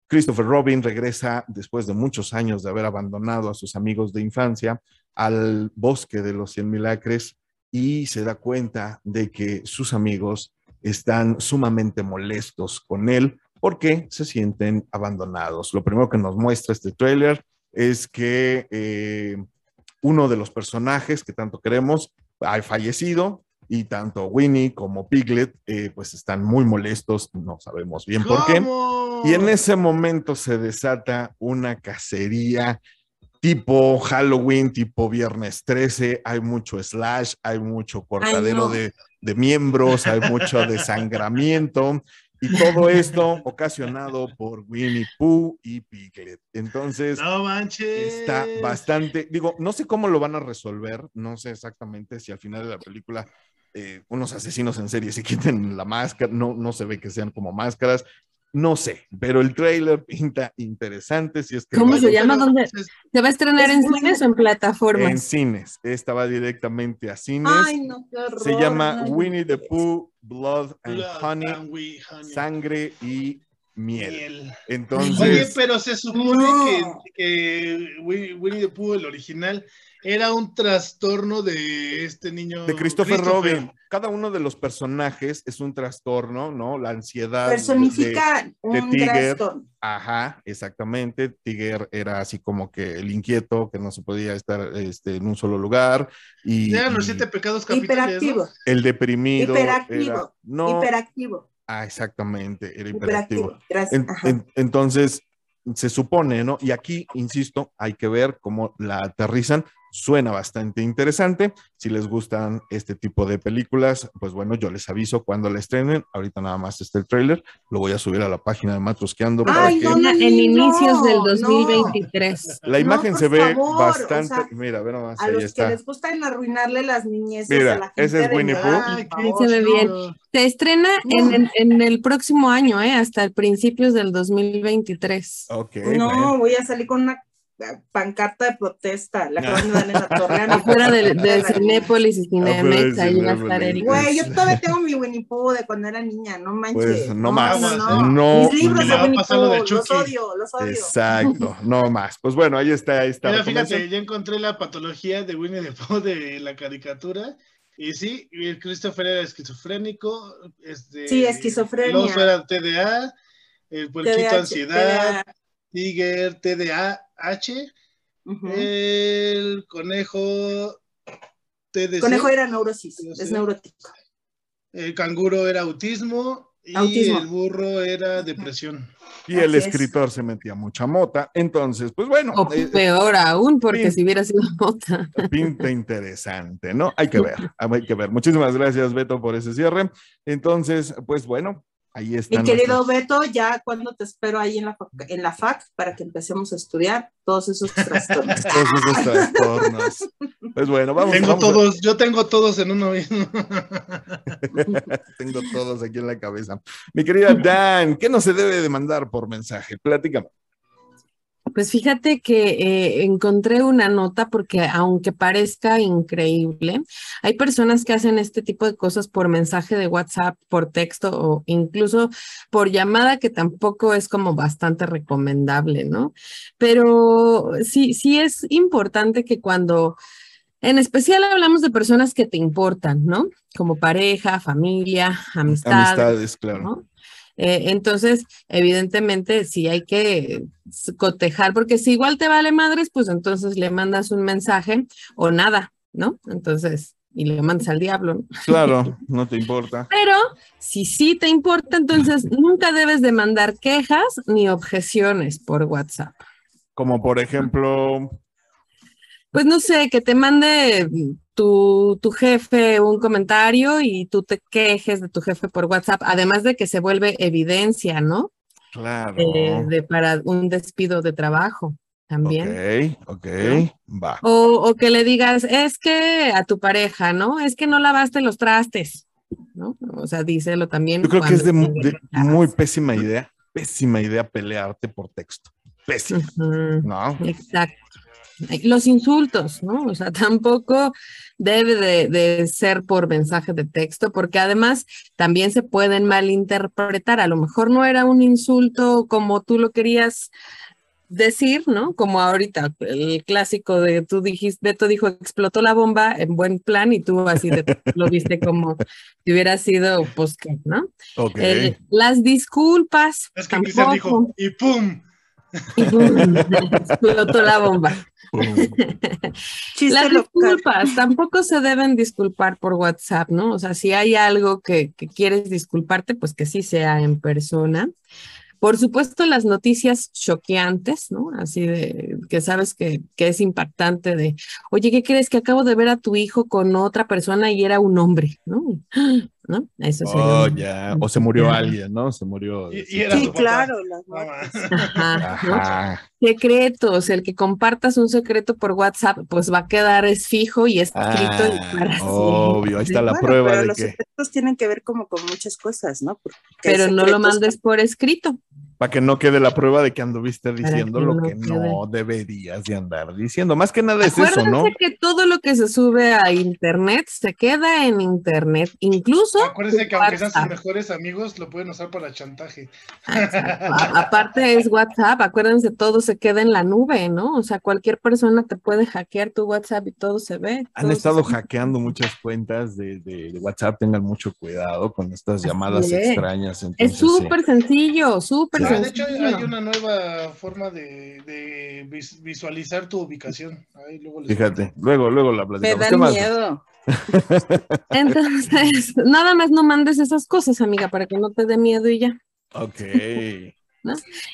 Christopher Robin regresa después de muchos años de haber abandonado a sus amigos de infancia al bosque de los cien mil acres y se da cuenta de que sus amigos están sumamente molestos con él porque se sienten abandonados. Lo primero que nos muestra este tráiler es que eh, uno de los personajes que tanto queremos ha fallecido y tanto Winnie como Piglet eh, pues están muy molestos, no sabemos bien por qué. Y en ese momento se desata una cacería tipo Halloween, tipo Viernes 13, hay mucho slash, hay mucho cortadero no. de, de miembros, hay mucho desangramiento y todo esto ocasionado por Winnie Pooh y Piglet. Entonces, No manches. está bastante, digo, no sé cómo lo van a resolver, no sé exactamente si al final de la película eh, unos asesinos en serie se quiten la máscara, no, no se ve que sean como máscaras, No sé, pero el trailer pinta interesante. Si es que ¿Cómo se llama? ¿Dónde? pues, ¿Se va a estrenar Es en cines o en En plataformas? cines. Esta va directamente a cines. Ay, no, qué horror. se llama no. Winnie the Pooh, Blood and Blood Honey, and we- honey. sangre y miel. Miel. Entonces, Oye, pero se supone No. que, que Winnie Winnie the Pooh, el original, era un trastorno de este niño. de Christopher Robin, cada uno de los personajes es un trastorno, ¿no? La ansiedad. de- Personifica un Tiger. trastorno. Ajá, exactamente. Tiger era así como que el inquieto, que no se podía estar este, en un solo lugar. Y, Eran los siete pecados capitales. Hiperactivo. el deprimido. Hiperactivo. era- no, Hiperactivo. ah, exactamente, era hiperactivo. Hiperactivo. Gracias. En- Ajá. en- entonces, se supone, ¿no? Y aquí, insisto, hay que ver cómo la aterrizan. Suena bastante interesante. Si les gustan este tipo de películas, pues bueno, yo les aviso cuando la estrenen. Ahorita nada más está el tráiler. Lo voy a subir a la página de Matrosqueando para Ay, que no, en no, inicios del no. 2023. la imagen se ve favor, o bastante. sea, Mira, ve nomás, A ahí los que está. les gustan arruinarle las niñeces Mira, a la gente ese es Winnie Pooh. Se ve bien. Se estrena en, en- en el próximo año, ¿eh? hasta el principios del 2023. Ok. No, bueno. voy a salir con una pancarta de protesta. La acaban de dar en la torre. Afuera de, de. Cinépolis y Cinemex, ahí va a estar Cinépolis. Erika. Güey, yo todavía tengo mi Winnie Pooh de cuando era niña, no manches. Pues no más. No, no, No, Mis libros de Winnie Pooh, los odio, los odio. Exacto, no más. Pues bueno, ahí está, ahí está. Mira, fíjate, ya encontré la patología de Winnie the Pooh de la caricatura. Y sí, Christopher era esquizofrénico. Este, Sí, esquizofrenia. El oso era TDA, el puerquito ansiedad, Tiger, Ujú. el conejo TDC, Conejo era neurosis, es neurótico. el canguro era autismo y Autismo. el burro era depresión. Y el Así es. escritor se metía mucha mota. Entonces, pues bueno, O eh, peor aún, porque si hubiera sido otra. pinta interesante, ¿no? Hay que ver, hay que ver. Muchísimas gracias, Beto, por ese cierre. Entonces, pues bueno, ahí Mi están. querido nuestros- Beto, ya cuando te espero ahí en la, fac- en la FAC para que empecemos a estudiar todos esos trastornos. todos esos trastornos. Pues bueno, vamos. tengo vamos a- todos, yo tengo todos en uno mismo. Tengo todos aquí en la cabeza. Mi querida Dan, ¿qué no se debe de mandar por mensaje? Platícame. Pues fíjate que eh, encontré una nota porque aunque parezca increíble, hay personas que hacen este tipo de cosas por mensaje de WhatsApp, por texto o incluso por llamada, que tampoco es como bastante recomendable, ¿no? Pero sí, sí es importante que cuando, en especial hablamos de personas que te importan, ¿no? Como pareja, familia, amistades. Amistades, claro. ¿no? Eh, entonces, evidentemente, sí hay que cotejar, porque si igual te vale madres, pues entonces le mandas un mensaje o nada, ¿no? Entonces, y le mandas al diablo, ¿no? Claro, no te importa. Pero si sí te importa, entonces nunca debes de mandar quejas ni objeciones por WhatsApp. Como por ejemplo, Pues no sé, que te mande tu, tu jefe un comentario y tú te quejes de tu jefe por WhatsApp, además de que se vuelve evidencia, ¿no? claro. Eh, de, para un despido de trabajo también. Ok, ok, va. O, o que le digas, es que a tu pareja, ¿no? Es que no lavaste los trastes, ¿no? O sea, díselo también. Yo creo que es de, muy pésima idea, pésima idea pelearte por texto. Pésima. ¿no? Exacto. Los insultos, ¿no? O sea, tampoco debe de, de ser por mensaje de texto, porque además también se pueden malinterpretar. A lo mejor no era un insulto como tú lo querías decir, ¿no? Como ahorita, el clásico de tú dijiste, Beto dijo, explotó la bomba en buen plan y tú así de- lo viste como si hubiera sido, pues, ¿qué, ¿no? Eh, las disculpas. Es que Cristian dijo, tampoco. y ¡pum! Y boom, explotó la bomba. Las disculpas tampoco se deben disculpar por WhatsApp, ¿no? O sea, si hay algo que, que quieres disculparte, pues que sí sea en persona. Por supuesto, las noticias choqueantes, ¿no? Así de que sabes que, que es impactante de, oye, ¿qué crees que acabo de ver a tu hijo con otra persona y era un hombre, ¿no? ¿No? Eso sería Oh, un- ya. O se murió alguien, ¿no? Se murió. Y, y era Sí, claro, las. Secretos, el que compartas un secreto por WhatsApp, pues va a quedar es fijo y escrito y Ah, para obvio, ahí está la Bueno, prueba pero de los que. secretos tienen que ver como con muchas cosas, ¿no? Porque Pero no lo mandes por escrito. Para que no quede la prueba de que anduviste diciendo que lo no que no deberías de andar diciendo. Más que nada es eso, Acuérdense ¿no? que todo lo que se sube a internet se queda en internet, incluso Acuérdense que aunque sean sus mejores amigos, lo pueden usar para chantaje. Exacto. A- Aparte es WhatsApp, acuérdense, todo se queda en la nube, ¿no? O sea, cualquier persona te puede hackear tu WhatsApp y todo se ve. Han se estado hackeando muchas cuentas de, de- de WhatsApp. Tengan mucho cuidado con estas llamadas es. extrañas. Es sí. súper sencillo, súper Ah, de hecho, hay, hay una nueva forma de, de vis- visualizar tu ubicación. Ahí luego les Fíjate, luego, luego la Me platicamos. ¿Qué dan más? miedo. Entonces, nada más no mandes esas cosas, amiga, para que no te dé miedo y ya. Ok.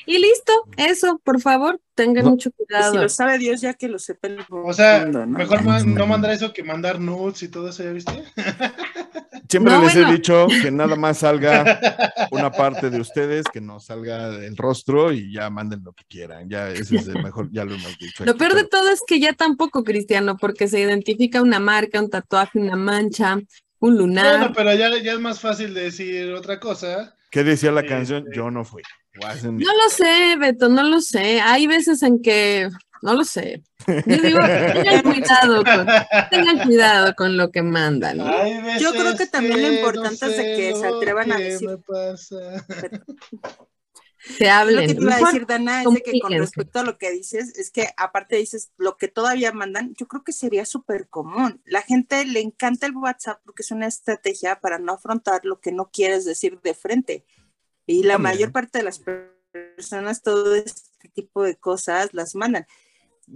Y listo, eso, por favor, tengan No. mucho Y si cuidado. lo sabe Dios, ya que lo sepa el O sea, mundo, ¿no? mejor no mandar eso que mandar nudes y todo eso, ¿ya viste? Siempre No, les bueno. he dicho que nada más salga una parte de ustedes, que no salga el rostro y ya manden lo que quieran. Ya ese es el mejor, ya lo hemos dicho. Lo aquí, peor de todo es que ya tampoco, Cristiano, porque se identifica una marca, un tatuaje, una mancha, un lunar. Bueno, pero ya, ya es más fácil decir otra cosa. ¿Qué decía la Sí, canción? sí. Yo no fui. No lo sé, Beto, no lo sé. Hay veces en que, no lo sé. Yo digo, tengan cuidado con, tengan cuidado con lo que mandan. Yo creo que también lo no importante es de que se lo atrevan a decir. me pasa. Se Lo hablen. que te iba a decir, Dana, es de que con respecto a lo que dices, es que aparte dices lo que todavía mandan, yo creo que sería súper común. La gente le encanta el WhatsApp porque es una estrategia para no afrontar lo que no quieres decir de frente. Y la También. mayor parte de las personas todo este tipo de cosas las mandan.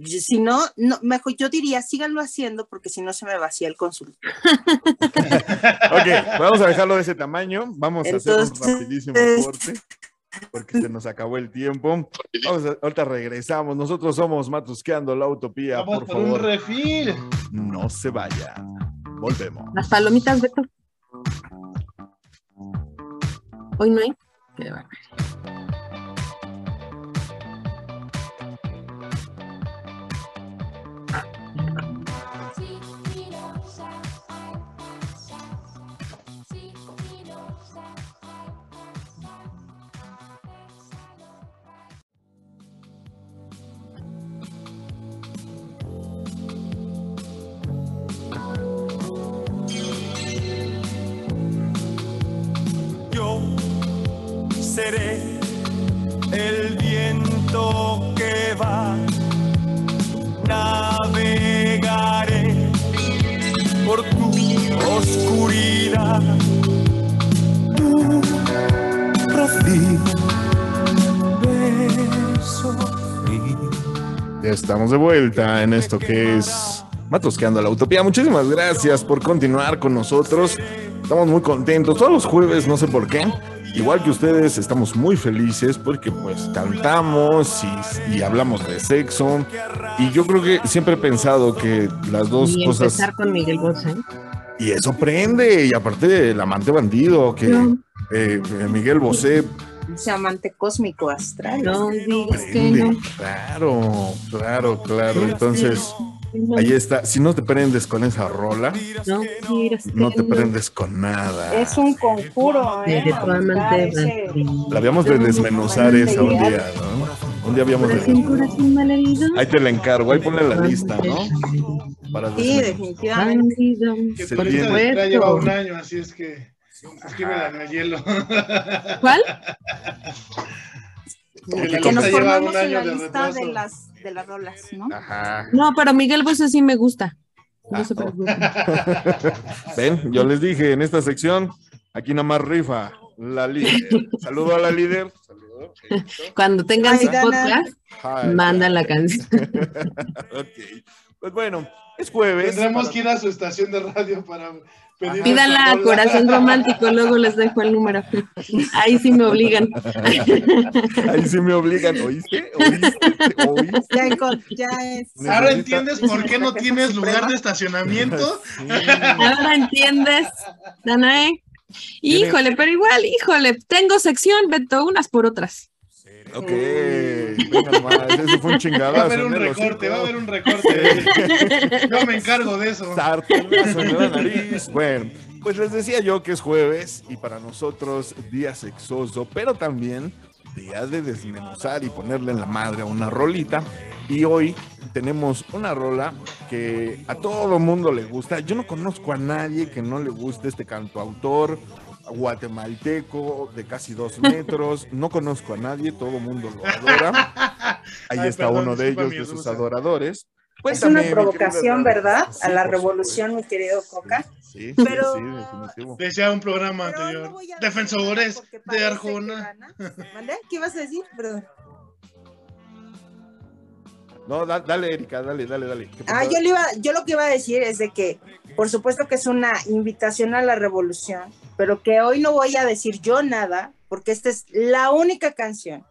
Si no, no, mejor yo diría, síganlo haciendo porque si no se me vacía el consultorio. Ok, vamos a dejarlo de ese tamaño. Vamos a hacer un rapidísimo corte. Porque se nos acabó el tiempo. Vamos a- ahorita regresamos. Nosotros somos Matusqueando la Utopía. Vamos Por por un favor, refil. no se vaya. Volvemos. Las palomitas, Beto. Hoy no hay. Qué el viento que va, navegaré por tu oscuridad. Rocío, beso. Ya estamos de vuelta en esto que es Matusqueando la Utopía. Muchísimas gracias por continuar con nosotros. Estamos muy contentos. Todos los jueves, no sé por qué. Igual que ustedes, estamos muy felices porque pues cantamos y, y hablamos de sexo. Y yo creo que siempre he pensado que las dos Y cosas... empezar con Miguel Bosé. Y eso prende. Y aparte el amante bandido, que No. eh, Miguel Bosé Ese amante cósmico astral. No digas que prende. no. Claro, claro, claro. Entonces... No, Ahí está. Si no te prendes con esa rola, no que te prendes con nada. Es un conjuro, ¿eh? La habíamos de desmenuzar esa un día, ¿no? Un día habíamos de. Ahí te la encargo, ahí ponle la lista, ¿no? Para Sí, definitivamente. Que Se de espera lleva un año, así es que escríbela en el hielo. ¿Cuál? Que Que nos lleva formamos un en la año de lista de las, de las rolas, ¿no? Ajá. No, pero Miguel Bosé sí me gusta. Ah, No se preocupen. Ven, yo les dije en esta sección, aquí nada más rifa la líder. Saludo a la líder. Saludo. Cuando tengan Ay, su podcast, Hi. mandan la canción. Ok. Pues bueno, es jueves. Tendremos que ir a su estación de radio para pedir. Nuestra a. Corazón Romántico, luego les dejo el número. Ahí sí me obligan. Ahí sí me obligan, ¿oíste? ¿Oíste? ¿Oíste? Ya, es. Ahora entiendes por qué no tienes lugar de estacionamiento. Sí. Ahora entiendes, Danae. Híjole, pero igual, híjole, tengo sección, Beto, unas por otras. Ok, venga nomás, ese fue un chingadazo. Va a haber un el recorte, va a haber un recorte. Yo me encargo de eso. Sartenazo en la nariz. Bueno, pues les decía yo que es jueves y para nosotros día sexoso, pero también día de desmenuzar y ponerle en la madre a una rolita. Y hoy tenemos una rola que a todo mundo le gusta. Yo no conozco a nadie que no le guste este cantautor guatemalteco de casi dos metros. No conozco a nadie, todo mundo lo adora. Ahí Ay, está perdón, uno de ellos, de sus adoradores. Es Cuéntame, una provocación. ¿verdad? Sí, a la revolución, supuesto. mi querido Coca. Sí, sí, Pero- sí, definitivo. Decía un programa Pero anterior. Defensores de Arjona. ¿Mande? ¿Qué ibas a decir? Perdón. No, da- dale, Erika, dale, dale, dale. ¿Qué Ah, yo, le iba, yo lo que iba a decir es de que, por supuesto que es una invitación a la revolución, pero que hoy no voy a decir yo nada, porque esta es la única canción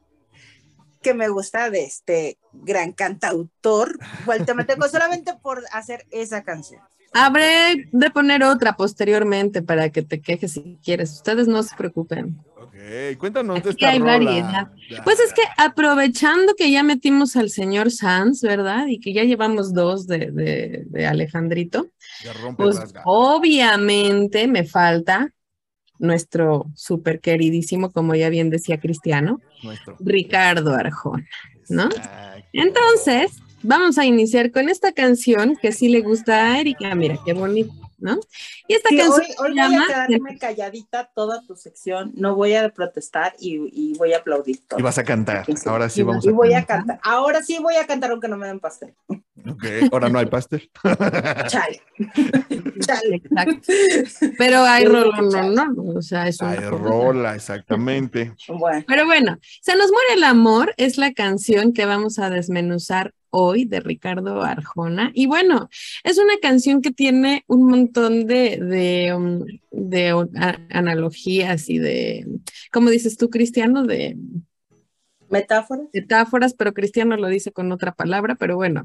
que me gusta de este gran cantautor guatemalteco, solamente por hacer esa canción. Habré de poner otra posteriormente para que te quejes si quieres. Ustedes no se preocupen. Ok, cuéntanos de esta hay rola. variedad. Pues es que aprovechando que ya metimos al señor Sanz, ¿verdad? Y que ya llevamos dos de, de- de Alejandrito, Ya rompe pues obviamente me falta nuestro súper queridísimo, como ya bien decía Cristiano, Nuestro. Ricardo Arjona, ¿no? Exacto. Entonces, vamos a iniciar con esta canción que sí le gusta a Erika. Mira, qué bonito, ¿no? Y esta Sí, canción hoy, voy a llama quedarme calladita toda tu sección, no voy a protestar y, y voy a aplaudir todo. Y vas a cantar. Ahora sí Y- vamos y a voy a cantar. Ahora sí voy a cantar aunque no me den pastel. Ok, ahora no hay pastel. Chale. Chale. Exacto. Pero hay Sí, rolo, no, no, o sea, es una Hay rola, exactamente. Bueno. Pero bueno, Se nos muere el amor es la canción que vamos a desmenuzar hoy de Ricardo Arjona. Y bueno, es una canción que tiene un montón de, de, um, de, a- analogías y de, ¿cómo dices tú, Cristiano? De Metáforas. metáforas, pero Cristiano lo dice con otra palabra, pero bueno,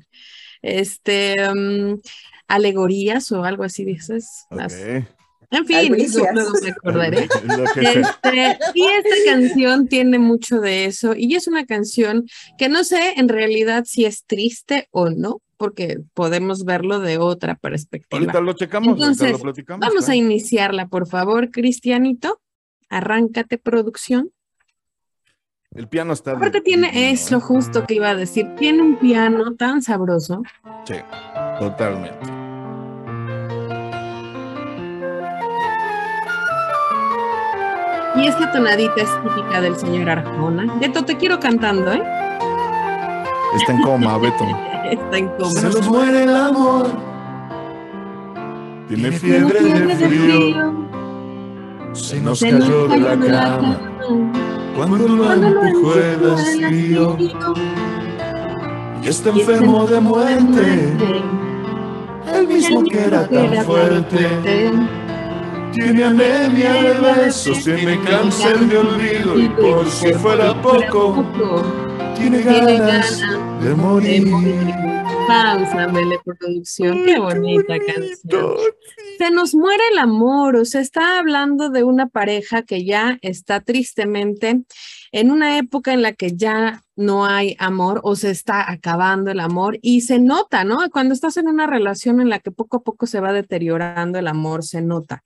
este, um, alegorías o algo así dices. las-. En fin, luego me acordaré. Este, y esta canción tiene mucho de eso, y es una canción que no sé en realidad si es triste o no, porque podemos verlo de otra perspectiva. Ahorita lo checamos, ahorita Entonces, lo platicamos. Vamos a claro. iniciarla, por favor, Cristianito. Arráncate, producción. El piano está. Aparte de- tiene, divino, es lo ¿eh? justo que iba a decir, tiene un piano tan sabroso. Sí, totalmente. Y esta tonadita es típica del señor Arjona. Beto, te quiero cantando, ¿eh? Está en coma, Beto. Está en coma. Se nos muere el amor, Tiene fiebre Fiebre de de frío. se nos Se nos cayó de la cayó de la cama. cama. Cuando lo empujó el hastío y está enfermo de muerte, muerte. el mismo que era tan fuerte. Tiene anemia de besos, tiene cáncer de olvido y por si fuera poco, tiene ganas de morir. morir. Pásame producción, qué bonita canción. Se nos muere el amor, o sea, está hablando de una pareja que ya está tristemente en una época en la que ya no hay amor o se está acabando el amor y se nota, ¿no? Cuando estás en una relación en la que poco a poco se va deteriorando el amor, se nota.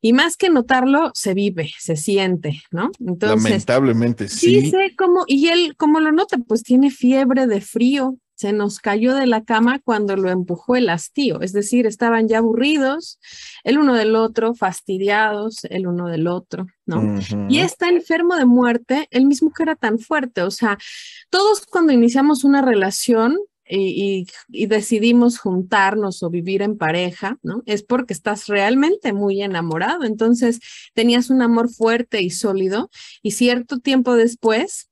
Y más que notarlo, se vive, se siente, ¿no? Entonces, Lamentablemente, sí. Dice cómo, y él, ¿cómo lo nota? Pues tiene fiebre de frío. Se nos cayó de la cama cuando lo empujó el hastío. Es decir, estaban ya aburridos, el uno del otro, fastidiados, el uno del otro, ¿no? Y está enfermo de muerte, el mismo que era tan fuerte. O sea, todos cuando iniciamos una relación y- y decidimos juntarnos o vivir en pareja, ¿no? Es porque estás realmente muy enamorado. Entonces, tenías un amor fuerte y sólido y cierto tiempo después,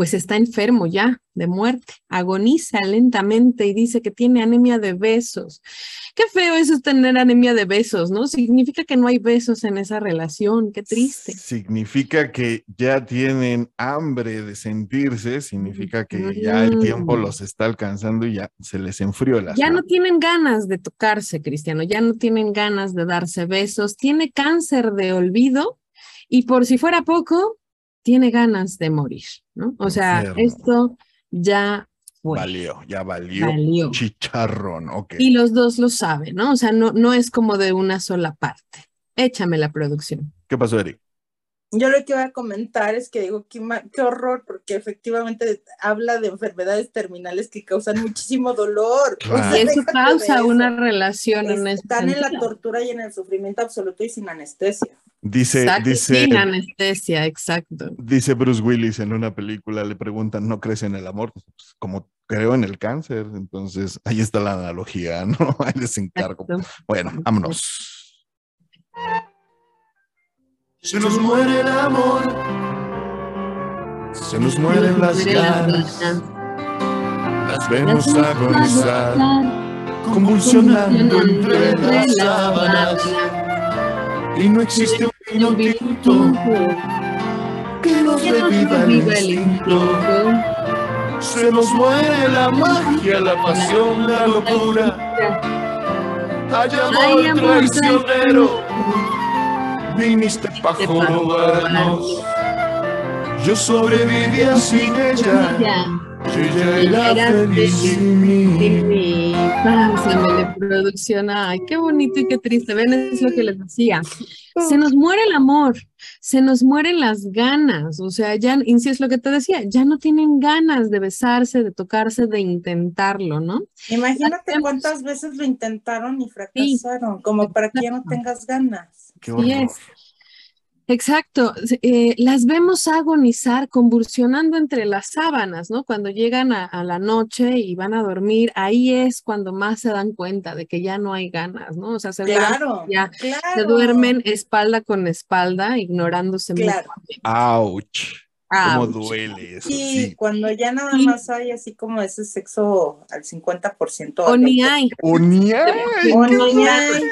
pues está enfermo ya de muerte, agoniza lentamente y dice que tiene anemia de besos. Qué feo eso es tener anemia de besos, ¿no? Significa que no hay besos en esa relación, qué triste. Significa que ya tienen hambre de sentirse, significa que ya el tiempo los está alcanzando y ya se les enfrió el Ya no tienen ganas de tocarse, Cristiano, ya no tienen ganas de darse besos, tiene cáncer de olvido y por si fuera poco, tiene ganas de morir, ¿no? O sea, esto ya fue, Valió, ya valió. valió. Chicharrón, ok. Y los dos lo saben, ¿no? O sea, no, no es como de una sola parte. Échame la producción. ¿Qué pasó, Eric? Yo lo que voy a comentar es que digo, qué, horror, porque efectivamente habla de enfermedades terminales que causan muchísimo dolor. O Claro. sea, Y eso causa eso. una relación en Están en la sentido. tortura y en el sufrimiento absoluto y sin anestesia. Dice, Exacto, dice, sin anestesia, exacto. dice Bruce Willis en una película, le preguntan, ¿no crees en el amor? Pues, como creo en el cáncer, entonces ahí está la analogía, ¿no? Ahí les encargo. Exacto. Bueno, vámonos. Se nos muere el amor, se nos mueren las ganas, las vemos agonizar, convulsionando entre las sábanas. Y no existe un vino tinto que nos reviva el instinto. Se nos muere la magia, la pasión, la locura. Hay Ay, amor amor traicionero. Viniste pa' jorobarnos. Yo sobrevivía sin ella. Ya. Si ella era Era feliz sin mí. Sí, pásame de producción. Ay, qué bonito y qué triste. Ven, es lo que les decía. Se nos muere el amor, se nos mueren las ganas. O sea, ya, insisto, es lo que te decía, ya no tienen ganas de besarse, de tocarse, de intentarlo, ¿no? Imagínate cuántas veces lo intentaron y fracasaron, como para que ya no tengas ganas. Qué es. Exacto, eh, las vemos agonizar, convulsionando entre las sábanas, ¿no? Cuando llegan a, a la noche y van a dormir, ahí es cuando más se dan cuenta de que ya no hay ganas, ¿no? O sea, se, duermen- Claro, ya, claro. se duermen espalda con espalda, ignorándose Claro. mutuamente. Ouch. Cómo duele eso. Sí, Sí. cuando ya nada más hay así como ese sexo al 50%. O ni 20%. hay, O ni hay, O ni hay.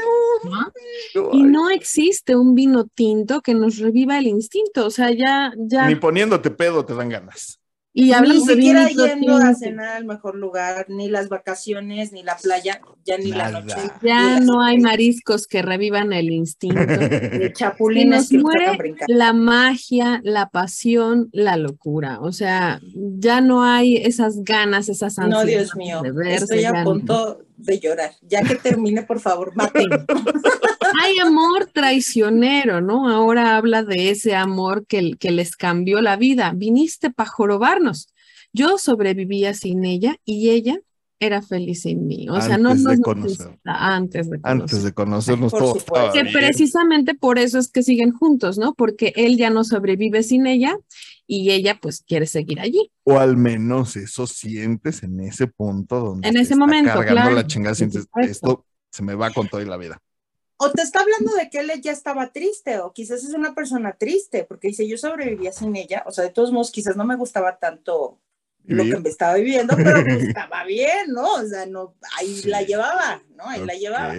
¿no? feo. Y no existe un vino tinto que nos reviva el instinto, o sea, ya, ya. Ni poniéndote pedo te dan ganas. Y Ni hablando de siquiera yendo a cenar al mejor lugar, ni las vacaciones, ni la playa, ya ni la noche. Ya no hay mariscos que revivan el instinto. ni Se chapulines nos muere la magia, la pasión, la locura. O sea, ya no hay esas ganas, esas ansias. No, Dios mío, de verse, estoy a no. punto de llorar. Ya que termine, por favor, maten. Hay amor traicionero, ¿no? Ahora habla de ese amor que, que les cambió la vida. Viniste para jorobarnos. Yo sobrevivía sin ella y ella era feliz sin mí. O sea, no Antes de nos conocer. necesita- antes de conocer. Antes de conocernos Por todo supuesto. Que precisamente por eso es que siguen juntos, ¿no? Porque él ya no sobrevive sin ella y ella pues quiere seguir allí. O al menos eso sientes en ese punto donde En te ese está momento, cargando claro, la chingada, sientes esto se me va con toda la vida. O te está hablando de que él ya estaba triste, o quizás es una persona triste, porque dice, yo sobrevivía sin ella, o sea, de todos modos, quizás no me gustaba tanto lo que me estaba viviendo, pero pues estaba bien, ¿no? O sea, no, ahí Sí. la llevaba, ¿no? Ahí la llevaba,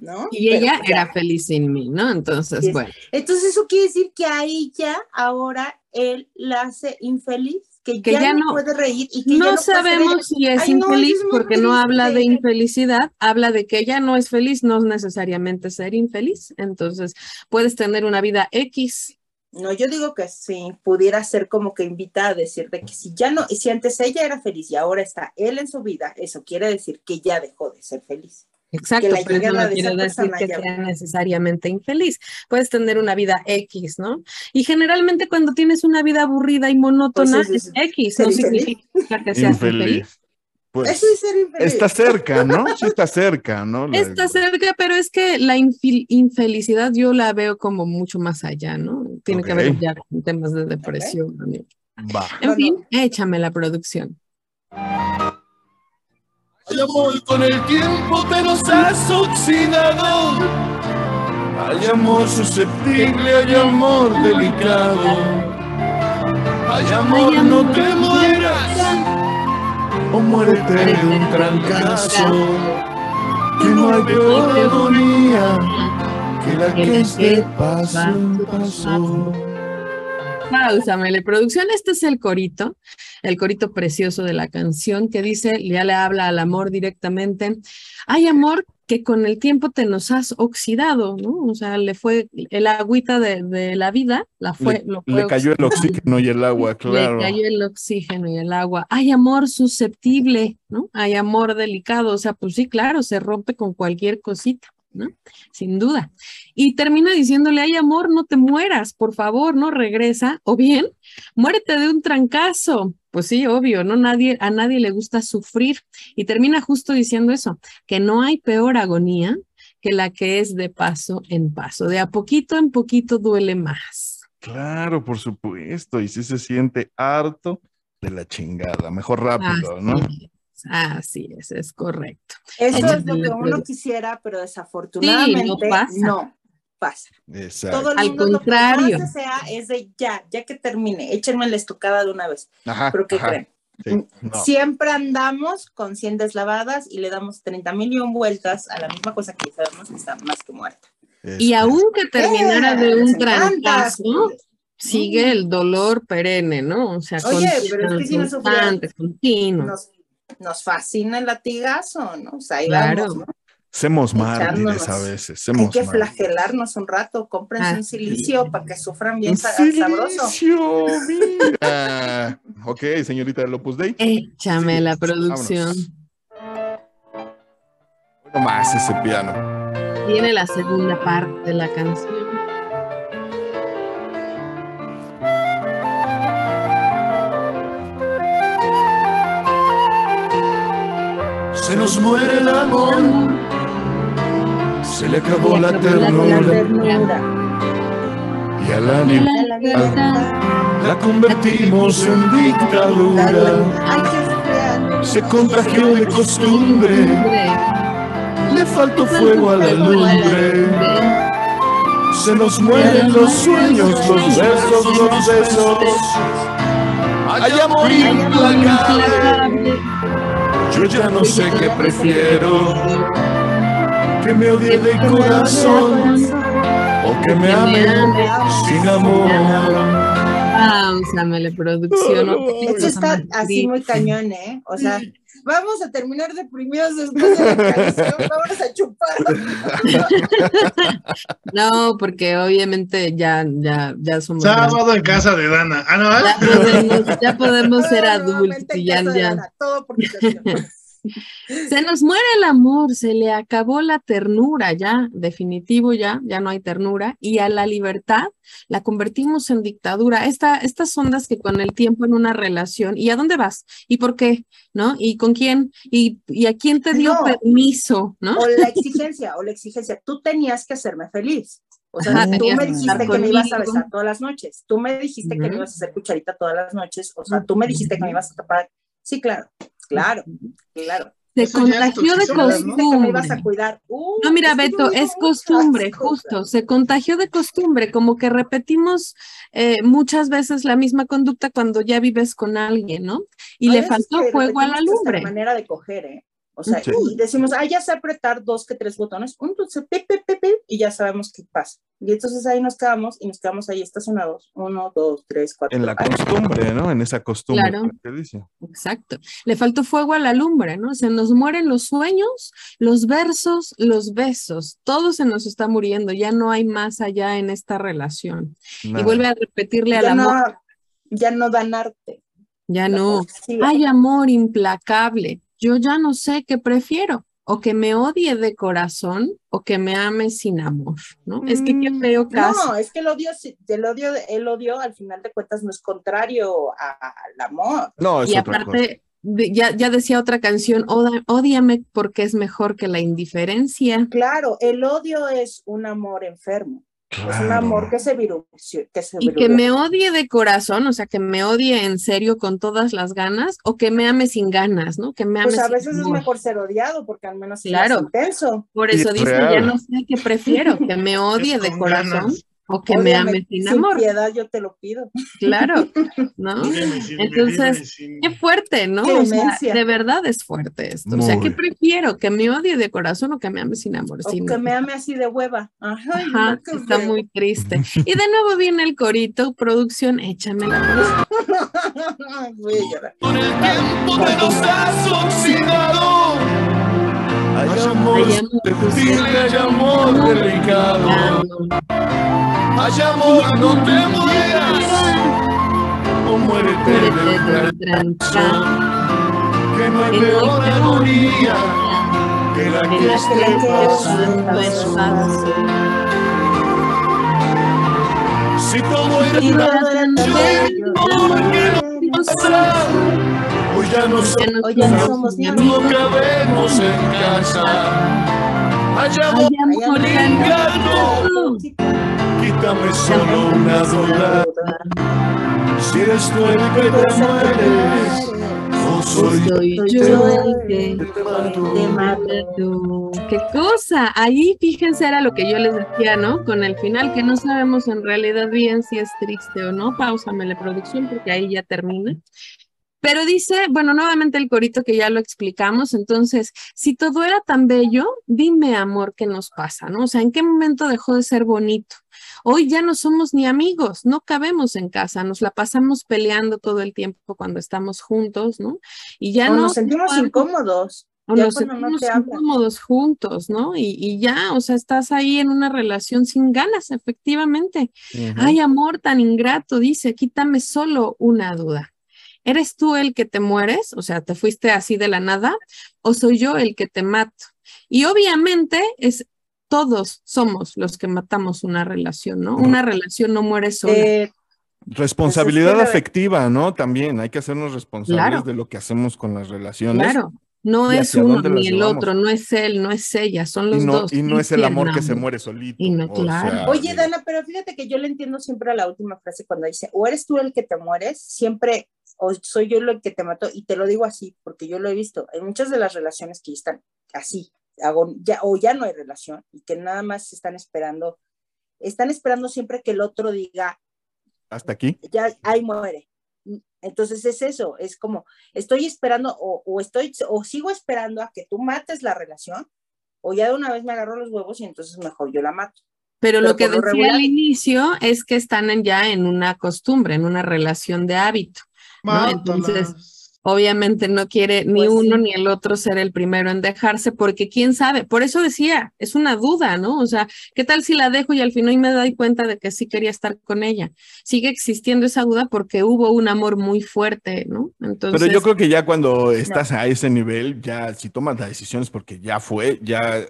¿no? Y Pero, ella pues, ya. era feliz sin mí, ¿no? Entonces, Yes. bueno. Entonces eso quiere decir que a ella ahora él la hace infeliz, que, Que ya, ya no, no- puede reír y que ya No no puede ser sabemos si es Ay, no, infeliz es porque no habla de infelicidad, habla de que ella no es feliz, no es necesariamente ser infeliz. Entonces, puedes tener una vida X. No, yo digo que sí, pudiera ser como que invita a decir de que si ya no, si antes ella era feliz y ahora está él en su vida, eso quiere decir que ya dejó de ser feliz. Exacto, la pero eso no de quiere decir que ya- sea necesariamente infeliz. Puedes tener una vida X, ¿no? Y generalmente cuando tienes una vida aburrida y monótona, Pues es- X, no significa que seas infeliz. Infeliz. Pues eso es ser infeliz. está cerca, ¿no? Sí está cerca, ¿no? La- Está cerca, pero es que la infelicidad yo la veo como mucho más allá, ¿no? Tiene que ver ya con temas de depresión. Va. En Bueno. fin, échame la producción. Hay amor con el tiempo te nos has oxidado. Hay amor susceptible, hay amor delicado. Ay, amor, no te mueras. O muérete de un trancazo. Que no hay peor agonía que la que producción, este es el corito, el corito precioso de la canción que dice, ya le habla al amor directamente. Hay amor que con el tiempo te nos has oxidado, ¿no? O sea, le fue el agüita de, de la vida, la fue, Le, lo fue le cayó el oxígeno y el agua, claro. Le cayó el oxígeno y el agua. Hay amor susceptible, ¿no? Hay amor delicado, o sea, pues sí, claro, se rompe con cualquier cosita, ¿no? Sin duda. Y termina diciéndole, hay amor, no te mueras, por favor, no regresa. O bien, muérete de un trancazo. Pues sí, obvio, no nadie, a nadie le gusta sufrir. Y termina justo diciendo eso, que no hay peor agonía que la que es de paso en paso. De a poquito en poquito duele más. Claro, por supuesto. Y si se siente harto de la chingada. Mejor rápido, ¿no? Así es, así es, es correcto. Eso es lo no, que uno quisiera, pero desafortunadamente pasa. no pasa. Exacto. Todo el Al mundo lo contrario. que más desea es de ya, ya que termine, échenme la estocada de una vez. Ajá, Pero ¿qué ajá, creen? sí, no. Siempre andamos con 100 deslavadas y le damos 30 mil y un vueltas a la misma cosa que sabemos que está más que muerta. Y Este, aunque terminara de Eh, un encanta. trancazo, sigue el dolor perenne, ¿no? O sea, Oye, pero es que si no constante, continuo. Nos, nos fascina el latigazo, ¿no? O sea, ahí Claro. vamos, ¿no? Semos mártires a veces. Hay que mártires. flagelarnos un rato, cómprense Ah, un sí. silicio para que sufran bien sa- sabroso. silicio, mira. ok, señorita del Opus Dei. Échame la producción. No más ese piano. Tiene la segunda parte de la canción. Se nos muere el amor. Se le acabó la ternura y a la libertad. la convertimos en dictadura. Se contagió de costumbre, le faltó fuego a la lumbre. Se nos mueren los sueños, los besos, los besos. Hay amor implacable. Yo ya no sé qué prefiero. Que me odie de corazón o que me ame sin amor. Páusamele, producción. No, no te Esto pongas está así muy cañón, ¿eh? O sea, vamos a terminar deprimidos después de la canción, vámonos a chupar. No, porque obviamente ya, ya, ya somos. Sábado en casa de Dana. Ah, no, Ya ¿eh? podemos, ya podemos ser adultos y ya, ya. Todo por. Se nos muere el amor, se le acabó la ternura, ya, definitivo ya, ya no hay ternura, y a la libertad la convertimos en dictadura. Esta, estas ondas que con el tiempo en una relación, ¿y a dónde vas? ¿Y por qué? ¿No? ¿Y con quién? ¿Y, y a quién te dio No. permiso? ¿No? O la exigencia, o la exigencia, tú tenías que hacerme feliz. O sea, Ajá, tú me dijiste que me ibas a besar todas las noches. Tú me dijiste que me ibas a hacer cucharita todas las noches. O sea, tú me dijiste que me ibas a tapar. Sí, claro, claro, claro. Se Eso contagió de a costumbre. cuidar. Uh, No, mira, Beto, es costumbre, cosas. justo, se contagió de costumbre, como que repetimos eh, muchas veces la misma conducta cuando ya vives con alguien, ¿no? Y le faltó fuego a la lumbre. manera de coger, ¿eh? O sea, Sí. y decimos, ah, ya sé apretar dos que tres botones, un dulce, pip, pip, pip, pip, y ya sabemos qué pasa. Y entonces ahí nos quedamos y nos quedamos ahí estacionados. Uno, dos, tres, cuatro. En la costumbre, ¿no? En esa costumbre Claro. que dice. Exacto. Le faltó fuego a la lumbre, ¿no? Se nos mueren los sueños, los versos, los besos. Todo se nos está muriendo. Ya no hay más allá en esta relación. Y vuelve a repetirle al ya, amor. no, ya no dan arte. Ya no. Hay amor implacable. Yo ya no sé qué prefiero. O que me odie de corazón o que me ame sin amor, ¿no? Es que qué Mm, feo caso. No, es que el odio, el odio, el odio al final de cuentas no es contrario a- al amor. No, es y otra cosa. aparte, de- ya, ya decía otra canción, "Oda- ódiame porque es mejor que la indiferencia. Claro, el odio es un amor enfermo. Es un amor que se viru- que se Y que me odie de corazón, o sea, que me odie en serio con todas las ganas, o que me ame sin ganas, ¿no? Que me ame Pues a sin veces es amor. mejor ser odiado porque al menos es Claro. más intenso. Por eso es dice, ya no sé qué prefiero, que me odie Es de corazón ganas. O que me Ódiame ame sin sin amor. piedad, yo te lo pido. Claro, ¿no? Entonces, Qué fuerte, ¿no? O sea, Clemencia. de verdad es fuerte esto. O sea, ¿qué prefiero? ¿Que me odie de corazón o que me ame sin amor? O Sin- que me ame así de hueva. Ajá, no, está muy triste. Y de nuevo viene el corito, producción, échame la llorar. Con el tiempo te nos has oxidado. Hay amor susceptible, hay amor delicado. Hay amor, no te mueras. O muérete del corazón. Que no hay peor agonía que la que esté pasando. Si todo era tan bello. ¿por qué no Hoy ya no somos Hoy ya no somos ni no amigos. cabemos en casa. Amor tan gato. quítame solo una duda. Si eres tú el que te mueres, o soy yo el que te tú. Qué cosa. Ahí fíjense era lo que yo les decía, ¿no? Con el final que no sabemos en realidad bien si es triste o no. Páusame la producción porque ahí ya termina. Pero dice, bueno, nuevamente el corito que ya lo explicamos, entonces, si todo era tan bello, dime, amor, ¿qué nos pasa? ¿No? O sea, ¿en qué momento dejó de ser bonito? Hoy ya no somos ni amigos, no cabemos en casa, nos la pasamos peleando todo el tiempo cuando estamos juntos, ¿no? Y ya O no nos sentimos incómodos. o ya nos no sentimos incómodos juntos, ¿no? Y, y ya, o sea, estás ahí en una relación sin ganas, efectivamente. Ay, amor tan ingrato, dice, quítame solo una duda. ¿Eres tú el que te mueres? O sea, ¿te fuiste así de la nada? ¿O soy yo el que te mato? Y obviamente es todos somos los que matamos una relación, ¿no? Una relación no muere sola. Eh, Responsabilidad Pues afectiva, ¿no? También hay que hacernos responsables Claro. de lo que hacemos con las relaciones. claro, no ¿Y es uno ni el llevamos? otro, no es él, no es ella, son los Y no, dos. y no es el amor que se muere solito. Y no, o claro. sea, Oye, Dana, pero fíjate que yo le entiendo siempre a la última frase cuando dice, o eres tú el que te mueres, siempre, o soy yo el que te mató, y te lo digo así, porque yo lo he visto, en muchas de las relaciones que están así, ya, o ya no hay relación, y que nada más están esperando, están esperando siempre que el otro diga, Hasta aquí. ya ahí muere. Entonces es eso, es como, estoy esperando o, o estoy, o sigo esperando a que tú mates la relación, o ya de una vez me agarro los huevos y entonces mejor yo la mato. Pero lo que decía regular- al inicio es que están en- ya en una costumbre, en una relación de hábito. ¿no? Entonces, Obviamente no quiere ni Pues uno sí. ni el otro ser el primero en dejarse, porque quién sabe. Por eso decía, es una duda, ¿no? O sea, ¿qué tal si la dejo y al final me doy cuenta de que sí quería estar con ella? Sigue existiendo esa duda porque hubo un amor muy fuerte, ¿no? Entonces, Pero yo creo que ya cuando estás a ese nivel, ya si tomas la decisión es porque ya fue, ya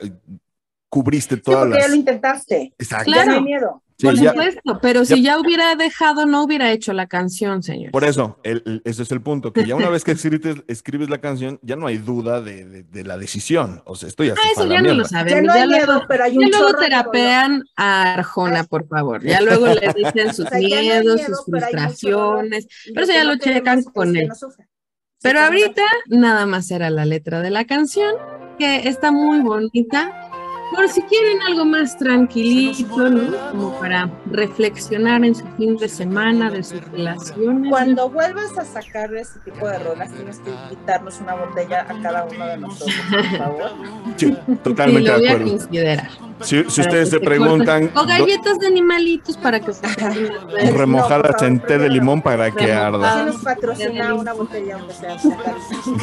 cubriste Sí, todas porque ya las... lo intentaste. Exacto. Ya no hay Claro. miedo. Sí, por ya- supuesto, pero si ya hubiera dejado, no hubiera hecho la canción, señor. Por eso, el- el- ese es el punto, que ya una vez que escribes, escribes la canción, ya no hay duda de, de- de la decisión. O sea, estoy así Ah, eso ya no lo sabemos. Ya no hay luego- miedo, pero hay Ya un luego de dolor. terapean a Arjona, por favor. Ya luego le dicen sus O sea, ya no miedos, miedo, sus pero frustraciones. Pero eso ya lo checan con él. Pero Sí, ahorita nada más era la letra de la canción, que está muy bonita. Por si quieren algo más tranquilito, ¿no? Como para reflexionar en su fin de semana, de sus relaciones. Cuando vuelvas a sacar este tipo de rolas, tienes que invitarnos una botella a cada uno de nosotros, por favor. Sí, Sí, totalmente lo voy de a acuerdo. considerar. Si, ustedes se preguntan. O galletas de animalitos para que se remojadas No, en té de limón para que arda. Nos patrocina una botella,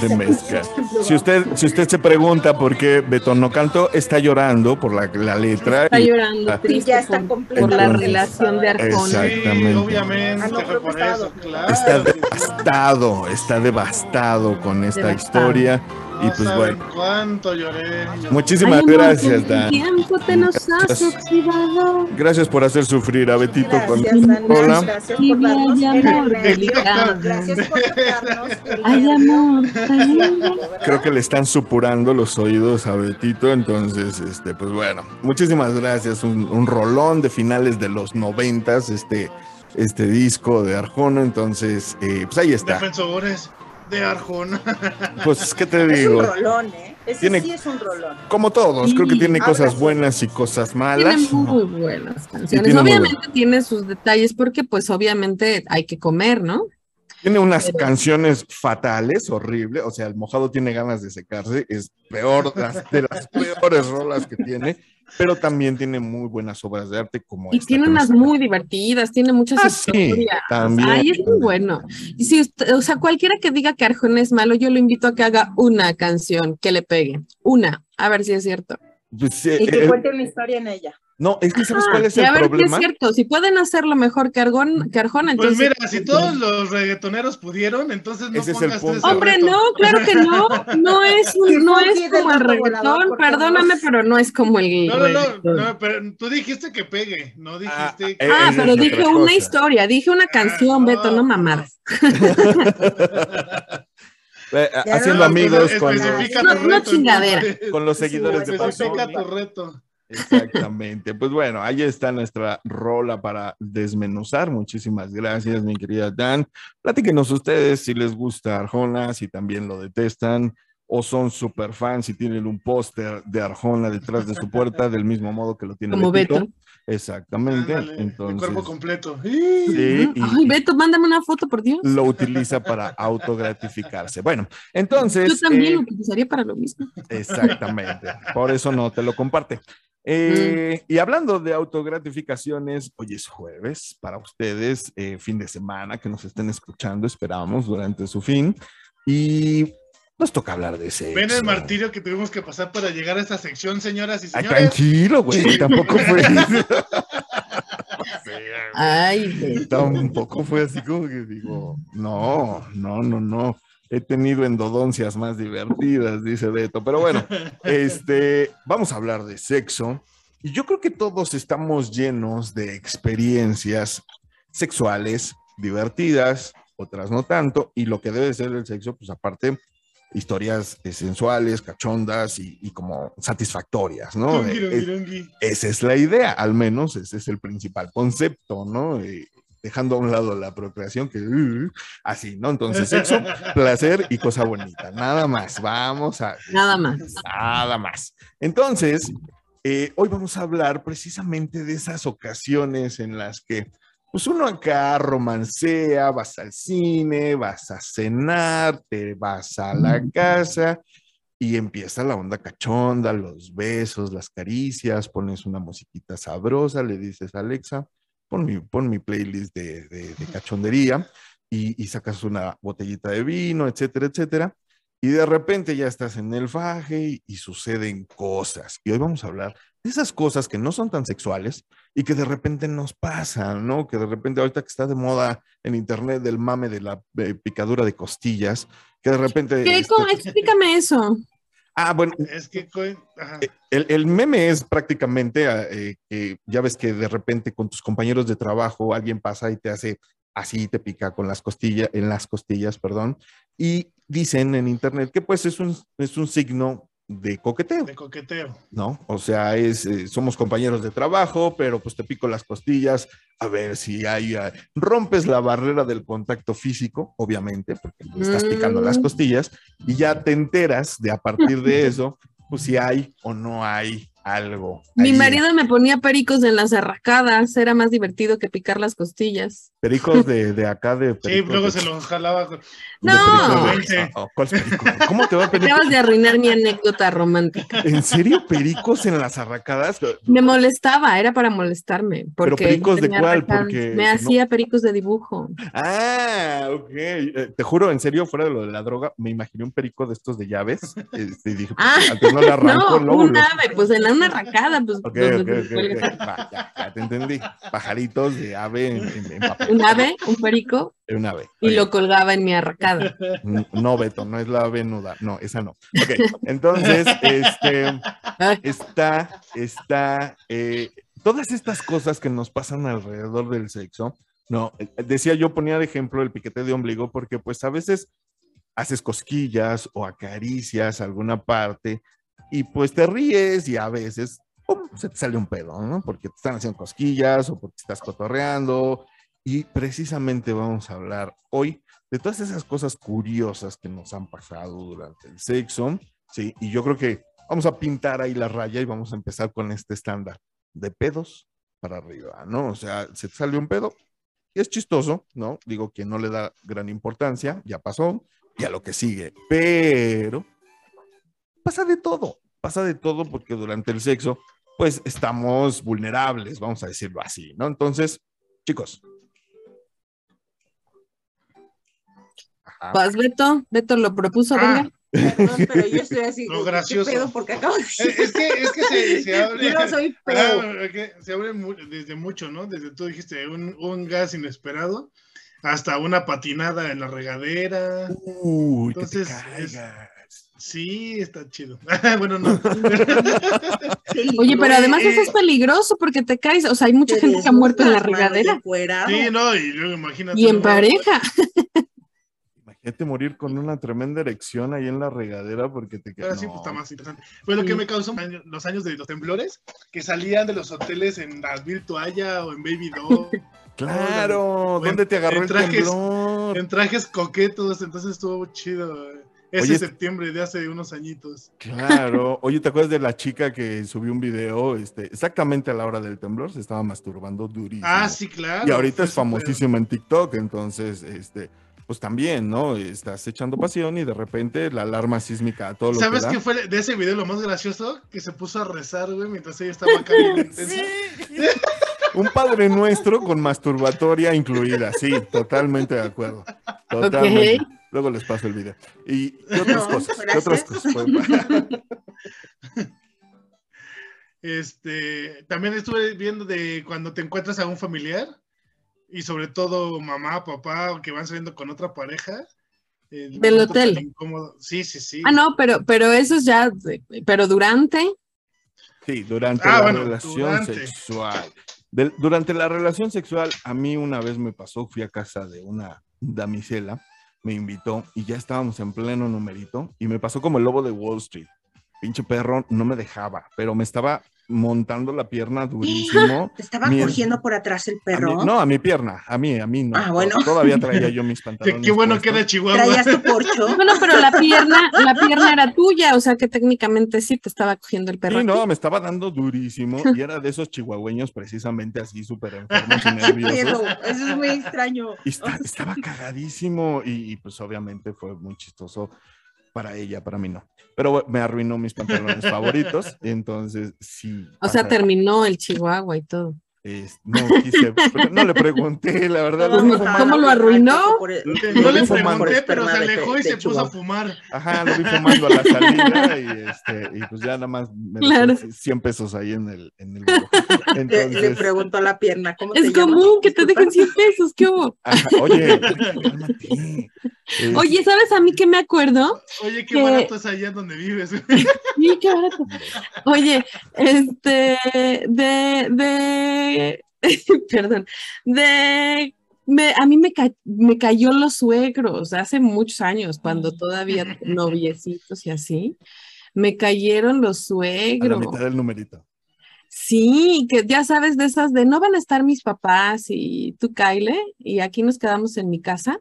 de mezcla. Si usted, si usted se pregunta por qué Beto no cantó, está llorando por la, la letra. Está y- llorando Ah. triste Ya está por, completamente por la relación de Arjona. Exactamente. Sí, obviamente, Ah, no, fue creo que por está eso, claro. Devastado, está devastado con esta Devastado. historia. Y pues saben bueno, cuánto lloré. yo. muchísimas Ay, gracias, Dan. tiempo te nos has Gracias. oxidado. Gracias por hacer sufrir a Betito con Dana. Hola. Gracias por darnos el. Gracias por tocarnos. Ay, amor, ay, amor. Creo que le están supurando los oídos a Betito, entonces, este, pues bueno, muchísimas gracias. Un, un rolón de finales de los noventas, este, este disco de Arjona, entonces, eh, pues ahí está. Defensores de Arjona. Pues, ¿qué te Es un digo? rolón, ¿eh? Ese Tiene- sí es un rolón. Como todos, creo que tiene cosas buenas y cosas malas. Tiene muy buenas canciones. tiene obviamente tiene sus detalles porque pues obviamente hay que comer, ¿no? Tiene unas Pero- canciones fatales, horrible. O sea, el mojado tiene ganas de secarse. Es peor las- de las peores rolas que tiene. Pero también tiene muy buenas obras de arte como Y esta tiene unas muy divertidas, tiene muchas Ah, sí, historias. también. Ay, es muy bueno. Y si usted- o sea, cualquiera que diga que Arjona es malo, yo lo invito a que haga una canción que le pegue. Una, a ver si es cierto. Pues, eh, Y que eh, cuente una historia en ella. No, es que ¿sabes Ah, cuál es y a el ver problema? es cierto. Si pueden hacerlo mejor que, Argon, que Arjona, Pues entonces. mira, si todos los reggaetoneros pudieron, entonces no Ese es el pongas punto. ese Hombre, reto. no, claro que no. No es, un- Sí, no es como el reggaetón. Perdóname, pero no es como el. No, no, no, pero tú dijiste que pegue, no dijiste que... eh, Ah, esa pero es dije una historia, dije una canción, no, Beto, no mamadas. Eh, haciendo no, amigos pues, con, No, reto, con los seguidores de Bad Especifica Bunny. tu reto. Exactamente. Pues bueno, ahí está nuestra rola para desmenuzar. Muchísimas gracias, mi querida Dan. Platíquenos ustedes si les gusta Arjona, si también lo detestan o son super fans, si tienen un póster de Arjona detrás de su puerta, del mismo modo que lo tiene Como Betito. Beto. Exactamente. Ándale, Entonces, cuerpo completo. sí, y- Ay, Beto, mándame una foto, por Dios. lo utiliza para autogratificarse. Bueno, entonces. Yo también eh, lo utilizaría para lo mismo. Exactamente. Por eso no te lo comparte. Eh, Y hablando de autogratificaciones, hoy es jueves para ustedes, eh, fin de semana que nos estén escuchando, esperamos durante su fin. Y nos toca hablar de sexo. Ven el martirio que tuvimos que pasar para llegar a esta sección, señoras y Ay, señores. tranquilo, güey, tampoco fue. Ay, tampoco fue así como que digo, no, no, no, no. He tenido endodoncias más divertidas, dice Beto. Pero bueno, este, vamos a hablar de sexo. Y yo creo que todos estamos llenos de experiencias sexuales divertidas, otras no tanto. Y lo que debe ser el sexo, pues aparte, historias eh, sensuales, cachondas y, y como satisfactorias, ¿no? Rungi, Eh, rungi, esa es la idea, al menos ese es el principal concepto, ¿no? Eh, dejando a un lado la procreación, que uh, así, ¿no? Entonces, sexo, placer y cosa bonita, nada más, vamos a... Nada más. Nada más. Entonces, eh, hoy vamos a hablar precisamente de esas ocasiones en las que, pues uno acá romancea, vas al cine, vas a cenar, te vas a la casa y empieza la onda cachonda, los besos, las caricias, pones una musiquita sabrosa, le dices Alexa, pon mi, pon mi playlist de, de- de cachondería y, y sacas una botellita de vino, etcétera, etcétera. Y de repente ya estás en el faje y, suceden cosas. Y hoy vamos a hablar de esas cosas que no son tan sexuales y que de repente nos pasan, ¿no? Que de repente ahorita que está de moda en internet del mame de la eh, picadura de costillas, que de repente... ¿Qué? este. Explícame eso. ah, bueno, Es que... ajá. el, el meme es prácticamente eh, que ya ves que de repente con tus compañeros de trabajo alguien pasa y te hace así, te pica con las costillas, en las costillas, perdón, y dicen en internet que pues es un, es un signo de coqueteo, De coqueteo. ¿no? O sea, es, eh, somos compañeros de trabajo, pero pues te pico las costillas, a ver si hay, ah, rompes la barrera del contacto físico, obviamente, porque le estás picando las Mm. costillas, y ya te enteras de a partir de eso, pues si hay o no hay algo. Mi ahí. marido me ponía pericos en las arracadas, era más divertido que picar las costillas. Pericos de, de acá de Sí, luego de- se lo jalaba. con- No. de- ah, ¿Cuáles pericos? ¿Cómo te va a? Acabas de arruinar mi anécdota romántica. ¿En serio pericos en las arracadas? Me molestaba, era para molestarme. Porque pericos de cuál? Porque Me no- hacía pericos de dibujo. Ah, ok. Eh, te juro, en serio, fuera de lo de la droga, me imaginé un perico de estos de llaves. este, y dije, pues, Ah, antes no le arranco No, un ave, pues en la- una arracada, pues. Ok, ok, ok. Va, ya, ya te entendí. Pajaritos de ave en, en- en papel. Un ave, un perico, un ave. y lo colgaba en mi arracada. No, Beto, no es la ave nuda. No, esa no. Ok, entonces, este, está, está, eh, todas estas cosas que nos pasan alrededor del sexo, no, decía yo, ponía de ejemplo el piquete de ombligo, porque pues a veces haces cosquillas o acaricias alguna parte y pues te ríes y a veces se te sale un pedo, ¿no? Porque te están haciendo cosquillas o porque estás cotorreando y precisamente vamos a hablar hoy de todas esas cosas curiosas que nos han pasado durante el sexo Sí, y yo creo que vamos a pintar ahí la raya y vamos a empezar con este estándar de pedos para arriba, ¿no? O sea, se te salió un pedo y es chistoso, ¿no? Digo que no le da gran importancia, ya pasó, y a lo que sigue, pero pasa de todo, pasa de todo porque durante el sexo, pues estamos vulnerables, vamos a decirlo así, ¿no? Entonces, chicos. Ajá. Pues Beto, Beto lo propuso, Ah, venga. Perdón, pero yo estoy así. Lo ¿qué gracioso. pedo? Porque acabo de Es, es que, es que se, se abre. Yo no soy pedo. se abre mu- desde mucho, ¿no? Desde tú dijiste un, un gas inesperado hasta una patinada en la regadera. Uy, que Entonces, te. Sí, está chido. bueno, no. Oye, pero además eh, eso es peligroso porque te caes. O sea, hay mucha Te gente que ha muerto en la regadera. Sí, no, y luego imagínate. y en pareja. Imagínate morir con una tremenda erección ahí en la regadera porque te Ahora quedas. sí, pues está más interesante. Fue lo que me causó los años de los temblores, que salían de los hoteles en Advil Toalla o en Baby Doll, Claro, ¿dónde te agarró en el trajes- temblor? en trajes coquetos, entonces estuvo chido. eh, Ese Oye, septiembre de hace unos añitos. Claro. Oye, ¿te acuerdas de la chica que subió un video este, exactamente a la hora del temblor? Se estaba masturbando durísimo. Ah, sí, claro. Y ahorita es famosísima en TikTok, entonces, este, pues también, ¿no? Estás echando pasión y de repente la alarma sísmica a todo lo ¿Sabes que da. qué fue de ese video lo más gracioso? Que se puso a rezar, güey, mientras ella estaba acá intensa. Un padre nuestro con masturbatoria incluida, sí, totalmente de acuerdo. Totalmente. Luego les paso el video. ¿Y qué otras No, cosas? ¿Qué otras cosas? Este, también estuve viendo de cuando te encuentras a un familiar y sobre todo mamá, papá, o que van saliendo con otra pareja. el Del hotel. incómodo. Sí, sí, sí. Ah, no, pero, pero eso es ya, pero durante, Sí, durante Ah, la bueno, relación durante. sexual. Del- durante la relación sexual, a mí una vez me pasó, fui a casa de una damisela, me invitó y ya estábamos en pleno numerito y me pasó como el lobo de Wall Street. Pinche perro no me dejaba, pero me estaba montando la pierna durísimo. ¿Te estaba cogiendo por atrás el A mí- perro? no, a mi pierna, a mí, a mí no. Ah, bueno. Todavía traía yo mis pantalones. qué bueno que era Chihuahua. ¿Traías tu porcho? bueno, pero la pierna, la pierna era tuya, o sea que técnicamente sí te estaba cogiendo el perro. Sí, no, me estaba dando durísimo y era de esos chihuahueños precisamente así súper enfermos y nerviosos. Eso es muy extraño. Y está- estaba cagadísimo y, y, pues obviamente fue muy chistoso para ella, para mí no. Pero me arruinó mis pantalones favoritos, entonces sí. O sea, terminó el chihuahua y todo. es- no quise, no le pregunté, la verdad. Pues, ¿cómo lo arruinó? No le pregunté, pero se alejó y se puso a fumar. Ajá, lo vi fumando a la salida y, este, y pues ya nada más me Claro. 100 pesos ahí en el, en el buró. Le, Entonces, le preguntó a la pierna, ¿cómo te Es llamas? común que te dejen 100 pesos, ¿qué hubo? ajá, oye, cálmate. Oye, ¿sabes a mí que me acuerdo? Oye, qué Que- barato es allá donde vives. Sí, qué barato. Oye, este, de, de, perdón, de, me, a mí me, ca- me cayó los suegros hace muchos años, cuando todavía noviecitos y así, me cayeron los a la suegros. mitad del numerito. Sí, que ya sabes de esas de no van a estar mis papás y tú, Kyle, y aquí nos quedamos en mi casa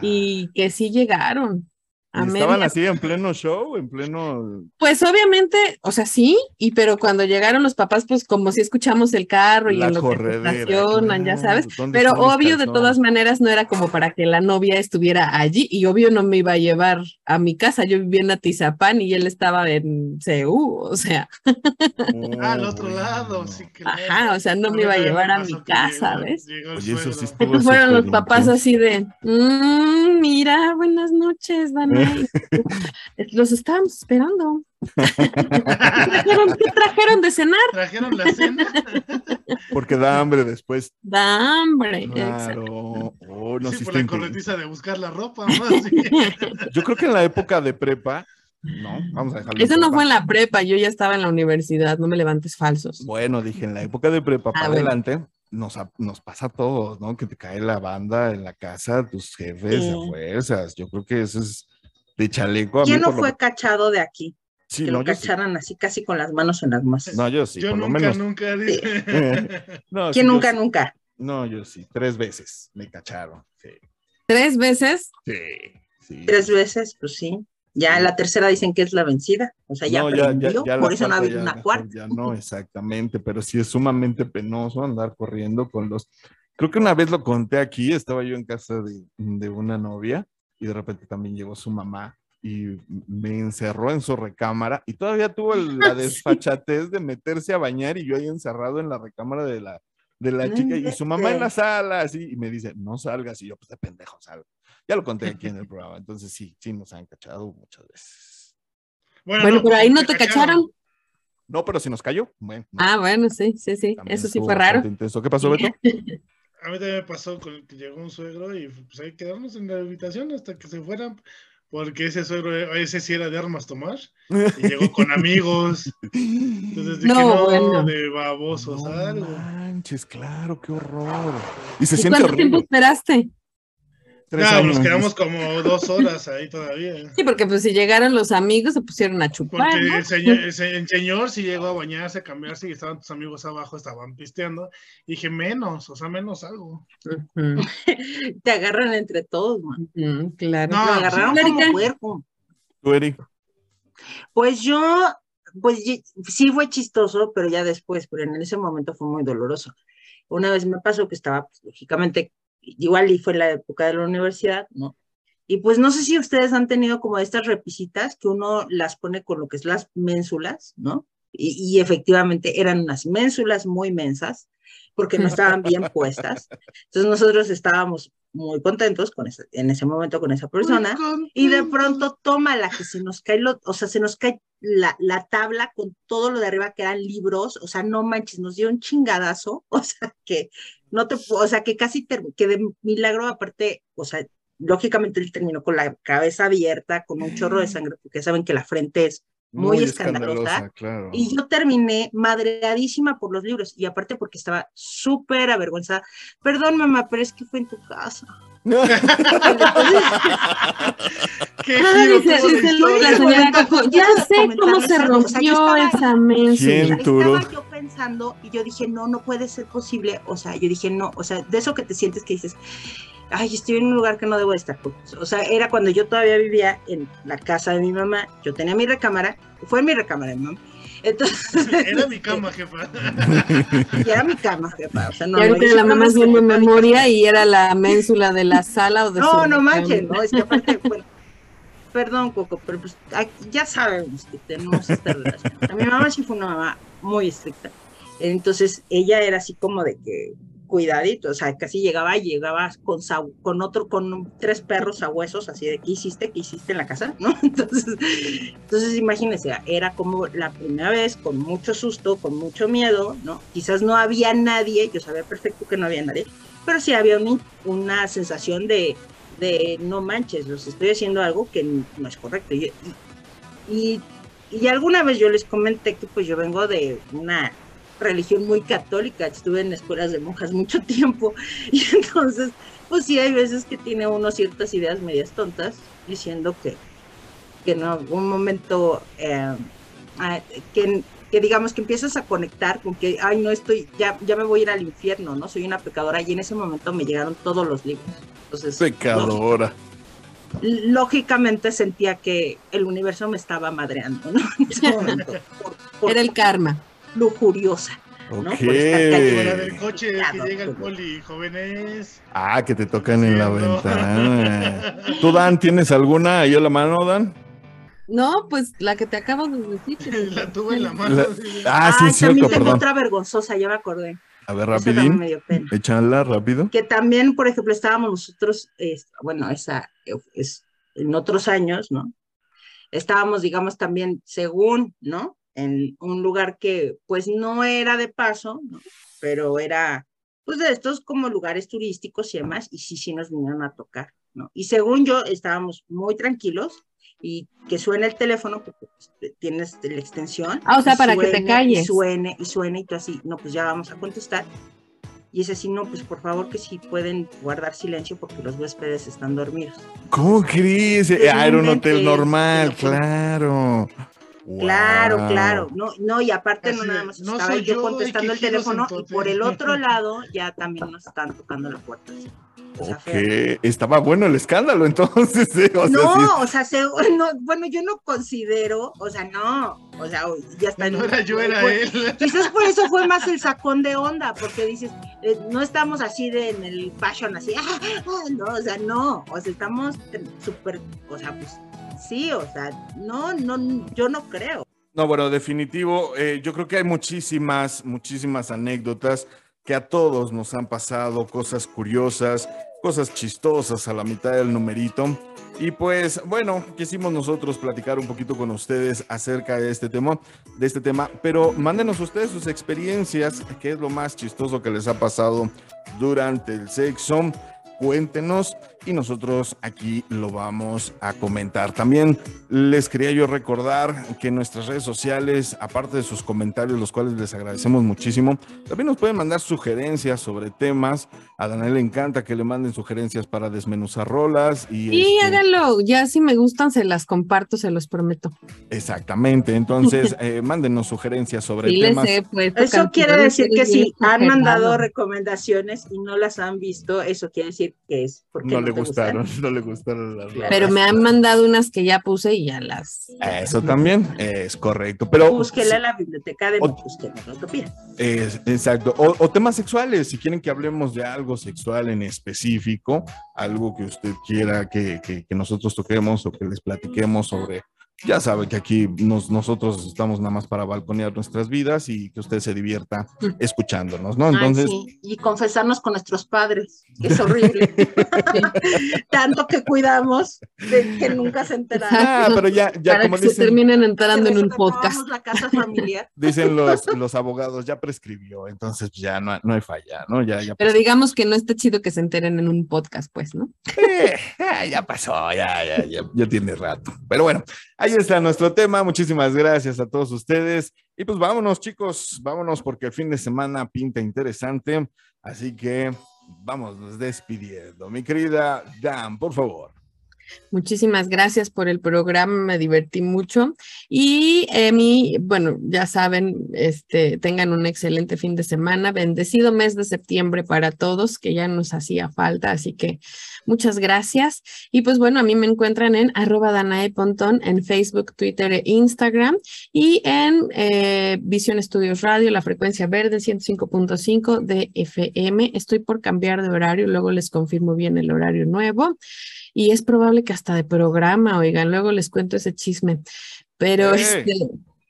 Y que sí llegaron. A ¿Y estaban así en pleno show, en pleno. Pues obviamente, o sea, sí, y pero cuando llegaron los papás, pues como si escuchamos el carro y La en lo que estacionan, ya sabes. ¿dónde Pero obvio, de todas maneras, no era como para que la novia estuviera allí, y obvio no me iba a llevar a mi casa. Yo vivía en Atizapán y él estaba en CEU, o sea, Oh, Al otro lado, sí, claro. ajá, o sea, no me iba a llevar a mi que casa, llegó- ¿ves? llegó Oye, eso sí fueron los papás así de, "Mm, mira, buenas noches, Los estábamos esperando. ¿Qué trajeron, qué trajeron de cenar? Trajeron la cena. Porque da hambre después. Da hambre. exacto. Claro. Oh, no, sí, sí por la corretiza de buscar la ropa. ¿no? Sí. Yo creo que en la época de prepa, no, vamos a dejarlo. Eso no prepa. fue en la prepa, yo ya estaba en la universidad, no me levantes falsos. Bueno, dije, en la época de prepa para Ah, bueno. adelante, nos, nos pasa a todos, ¿no? Que te cae la banda en la casa, tus jefes, Sí. a fuerzas. Yo creo que eso es de chaleco. A ¿Quién mí no lo- fue cachado de aquí? Sí, que no, lo sí. cacharan así casi con las manos en las masas. No, yo sí, Yo por lo nunca, menos. nunca. No, ¿Quién nunca, nunca? No, yo sí, tres veces me cacharon. Sí, Tres veces, sí, sí. Tres veces, pues sí. Ya la tercera dicen que es la vencida, o sea, ya, No, ya- ya- aprendió, ya por eso no ha habido una cuarta. Ya no, exactamente, pero sí es sumamente penoso andar corriendo con los. Creo que una vez lo conté aquí, estaba yo en casa de, de una novia y de repente también llegó su mamá y me encerró en su recámara y todavía tuvo el- la desfachatez de meterse a bañar y yo ahí encerrado en la recámara de la, de la chica y su mamá en la sala así y me dice, no salgas y yo pues de pendejo salgo. Ya lo conté aquí en el programa, entonces sí, sí nos han cachado muchas veces. Bueno, por ahí no te cacharon. No, pero si nos cayó, bueno. no. Ah, bueno, sí, sí, sí. También Eso sí fue raro. intenso. ¿Qué pasó, Beto? A mí también me pasó con que llegó un suegro y pues ahí quedamos en la habitación hasta que se fueran, porque ese suegro, ese sí era de armas tomar, y llegó con amigos. Entonces dije, No, no, bueno. de babosos, No algo. manches, claro, qué horror. Y se ¿Y siente cuánto tiempo esperaste? Tres No, nos quedamos como dos horas ahí todavía. Sí, porque pues si llegaron los amigos se pusieron a chupar, Porque ¿no? el señor, el se- el señor sí llegó a bañarse, a cambiarse y estaban tus amigos abajo, estaban pisteando. Y dije, menos, o sea, menos algo. Te agarran entre todos, man. claro. No, Me agarraron sí. como puerco. Tú, Eri. Pues yo, pues sí fue chistoso, pero ya después, pero en ese momento fue muy doloroso. Una vez me pasó que estaba, pues, lógicamente, igual y fue la época de la universidad, ¿no? Y pues no sé si ustedes han tenido como estas repisitas que uno las pone con lo que es las ménsulas, ¿no? Y, y efectivamente eran unas ménsulas muy mensas, porque no estaban bien puestas. Entonces nosotros estábamos muy contentos con ese, en ese momento con esa persona. Y de pronto toma la que se nos cae, lo, o sea, se nos cae la, la tabla con todo lo de arriba que eran libros, o sea, no manches, nos dio un chingadazo, o sea, que no te, o sea, que casi, ter- que de milagro aparte, o sea, lógicamente él terminó con la cabeza abierta, con un chorro de sangre, porque saben que la frente es muy, escandalosa. claro. Y yo terminé madreadísima por los libros y aparte porque estaba súper avergonzada. Perdón, mamá, pero es que fue en tu casa. ¿Qué Ah, giro la señora Coco, ya sé cómo se algo. O sea, rompió esa. Estaba yo pensando y yo dije, no, no puede ser posible. O sea, yo dije, no, o sea, de eso que te sientes que dices, ay, estoy en un lugar que no debo de estar. O sea, era cuando yo todavía vivía en la casa de mi mamá, yo tenía mi recámara, fue en mi recámara, mi mamá. Entonces, Era mi cama, jefa. y era mi cama, jefa. O sea, no, y ahorita la mamá en mi memoria y era la ménsula de la sala o de No, su no manches, no, es que aparte, bueno, perdón, Coco, pero pues aquí ya sabemos que tenemos esta relación. A mi mamá sí fue una mamá muy estricta. Entonces, ella era así como de que cuidadito, o sea, casi llegaba, llegaba con, con otro, con tres perros a huesos, así de, ¿qué hiciste? ¿Qué hiciste en la casa? ¿No? Entonces, entonces imagínense, era como la primera vez, con mucho susto, con mucho miedo, ¿no? Quizás no había nadie, yo sabía perfecto que no había nadie, pero sí había un- una sensación de, de no manches, los estoy haciendo algo que no es correcto. Y, y, y- y alguna vez yo les comenté que pues yo vengo de una religión muy católica, estuve en escuelas de monjas mucho tiempo y entonces pues sí hay veces que tiene uno ciertas ideas medias tontas diciendo que, que en algún momento eh, ah, que, que digamos que empiezas a conectar con que, ay, no estoy, ya, ya me voy a ir al infierno, ¿no? Soy una pecadora y en ese momento me llegaron todos los libros. Entonces, Pecadora. lógicamente sentía que el universo me estaba madreando, ¿no? En ese momento, por, por Era el karma. Lujuriosa. ¿no? Por estar La del coche que llega el poli, jóvenes. Ah, que te tocan en la Cierto. ventana. ¿Tú, Dan, tienes alguna ahí a la mano, Dan? No, pues la que te acabo de decir. La tuve en la mano. La- Ah, sí, Ay, es también cierto, tengo perdón. otra vergonzosa, ya me acordé. A ver, rapidín. Échala rápido. que también, por ejemplo, estábamos nosotros, eh, bueno, esa es en otros años, ¿no? Estábamos, digamos, también según, ¿no? En un lugar que, pues, no era de paso, ¿no? Pero era, pues, de estos como lugares turísticos y demás, y sí, sí nos vinieron a tocar, ¿no? Y según yo, estábamos muy tranquilos y que suene el teléfono, porque pues, tienes la extensión. Ah, o sea, para que te suene, calles. Y suene, y suene, y tú así, no, pues ya vamos a contestar. Y es así, no, pues por favor que sí pueden guardar silencio porque los huéspedes están dormidos. ¿Cómo crees? Pues Ah, era un hotel normal, te claro. Claro, Wow. claro. No, no, y aparte no Así nada más no estaba yo yo, contestando el teléfono y por el otro lado ya también nos están tocando la puerta. O sea, Ok, fea. estaba bueno el escándalo entonces. ¿eh? O sea, no, sí. o sea, se- no, bueno, yo no considero, o sea, no, o sea, ya está. No era yo, era él. Quizás por eso fue más el sacón de onda, porque dices, eh, no estamos así de en el fashion, así, ah, ah, no, o sea, no, o sea, estamos súper, o sea, pues sí, o sea, no, no, yo no creo. No, bueno, definitivo. eh, yo creo que hay muchísimas, muchísimas anécdotas que a todos nos han pasado, cosas curiosas, cosas chistosas a la mitad del numerito. Y pues, bueno, quisimos nosotros platicar un poquito con ustedes acerca de este tema, de este tema, pero mándenos ustedes sus experiencias, qué es lo más chistoso que les ha pasado durante el sexo. Cuéntenos y nosotros aquí lo vamos a comentar. También les quería yo recordar que nuestras redes sociales, aparte de sus comentarios, los cuales les agradecemos muchísimo, también nos pueden mandar sugerencias sobre temas. A Daniel le encanta que le manden sugerencias para desmenuzar rolas y... Y este, háganlo, ya si me gustan se las comparto, se los prometo. Exactamente, entonces eh, mándenos sugerencias sobre Sí les temas. he puesto Eso quiere decir que si han mandado recomendaciones y no las han visto, eso quiere decir que es porque No no, le gustaron, no le gustaron las rolas. Pero me han mandado unas que ya puse y ya las. Eso también es correcto, pero... Búsquela en la biblioteca de O- Búsquela en la Utopía. Es- exacto. O, o temas sexuales, si quieren que hablemos de algo sexual en específico, algo que usted quiera que, que- que nosotros toquemos o que les platiquemos sobre. Ya sabe que aquí nos- nosotros estamos nada más para balconear nuestras vidas y que usted se divierta escuchándonos, ¿no? Ay, Entonces, sí, Y confesarnos con nuestros padres, que es horrible. Tanto que cuidamos de que nunca se enteraron. ah, pero ya, ya para como que se dicen, terminen entrando en un podcast. renovamos la casa familiar. dicen los, los abogados, ya prescribió, entonces ya no, no hay falla, ¿no? Ya, ya Pero digamos que no está chido que se enteren en un podcast, pues, ¿no? Eh, ya pasó, ya, ya, ya, ya tiene rato. Pero bueno, ahí está nuestro tema. Muchísimas gracias a todos ustedes. Y pues vámonos, chicos, vámonos porque el fin de semana pinta interesante. Así que vamos despidiendo. Mi querida Dan, por favor. Muchísimas gracias por el programa, me divertí mucho. Y eh, mi, bueno, ya saben, este, tengan un excelente fin de semana, bendecido mes de septiembre para todos, que ya nos hacía falta, así que muchas gracias. Y pues bueno, a mí me encuentran en arroba Danae Pontón en Facebook, Twitter e Instagram y en eh, Visión Estudios Radio, la frecuencia verde 105.5 de FM. Estoy por cambiar de horario, luego les confirmo bien el horario nuevo y es probable que hasta de programa, oigan, luego les cuento ese chisme, pero este,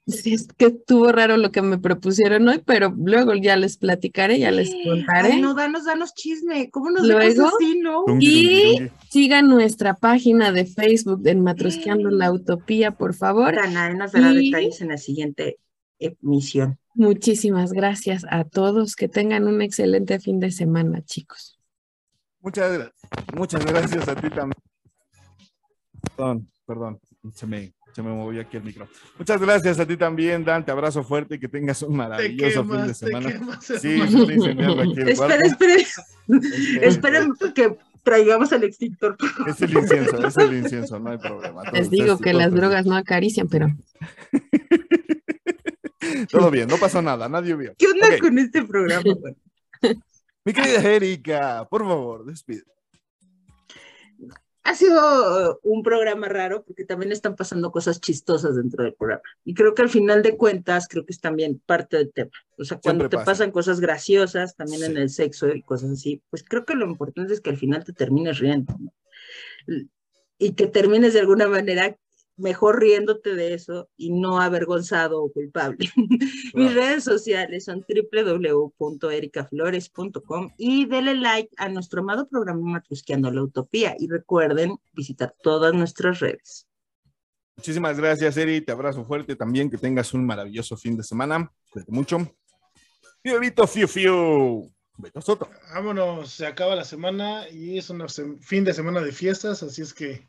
es que estuvo raro lo que me propusieron hoy, pero luego ya les platicaré, ya les contaré. Ay, no, danos, danos chisme. ¿Cómo nos Luego- así, no? Y-. Sigan nuestra página de Facebook en Matrosqueando la Utopía, por favor. Danae nos dará Y- detalles en la siguiente emisión. Muchísimas gracias a todos, que tengan un excelente fin de semana, chicos. Muchas, gra- muchas gracias a ti también. Perdón, perdón, se me, se me movió aquí el micro. Muchas gracias a ti también, Dan. Te abrazo fuerte y que tengas un maravilloso fin de semana. quemas. Sí, incendiando aquí el Esperen, cuarto. esperen. Que traigamos el extintor. Es el incienso, es el incienso, no hay problema. Todo- Les digo que las drogas no acarician, pero Todo bien, no pasó nada, nadie vio. ¿Qué onda con este programa? güey? Mi querida Erika, por favor, despide. Ha sido uh, un programa raro porque también están pasando cosas chistosas dentro del programa. Y creo que al final de cuentas, creo que es también parte del tema. O sea, cuando Siempre te pasa. pasan cosas graciosas, también en Sí. el sexo y cosas así, pues creo que lo importante es que al final te termines riendo. ¿no? Y que termines de alguna manera mejor riéndote de eso y no avergonzado o culpable. Mis Claro. redes sociales son www.ericaflores.com y denle like a nuestro amado programa Matrusqueando la Utopía y recuerden visitar todas nuestras redes. Muchísimas gracias, Eri. Te abrazo fuerte también. Que tengas un maravilloso fin de semana. Cuídate mucho. Y Bebito Fiu Fiu. Beto Soto. Vámonos, se acaba la semana y es un fin de semana de fiestas, así es que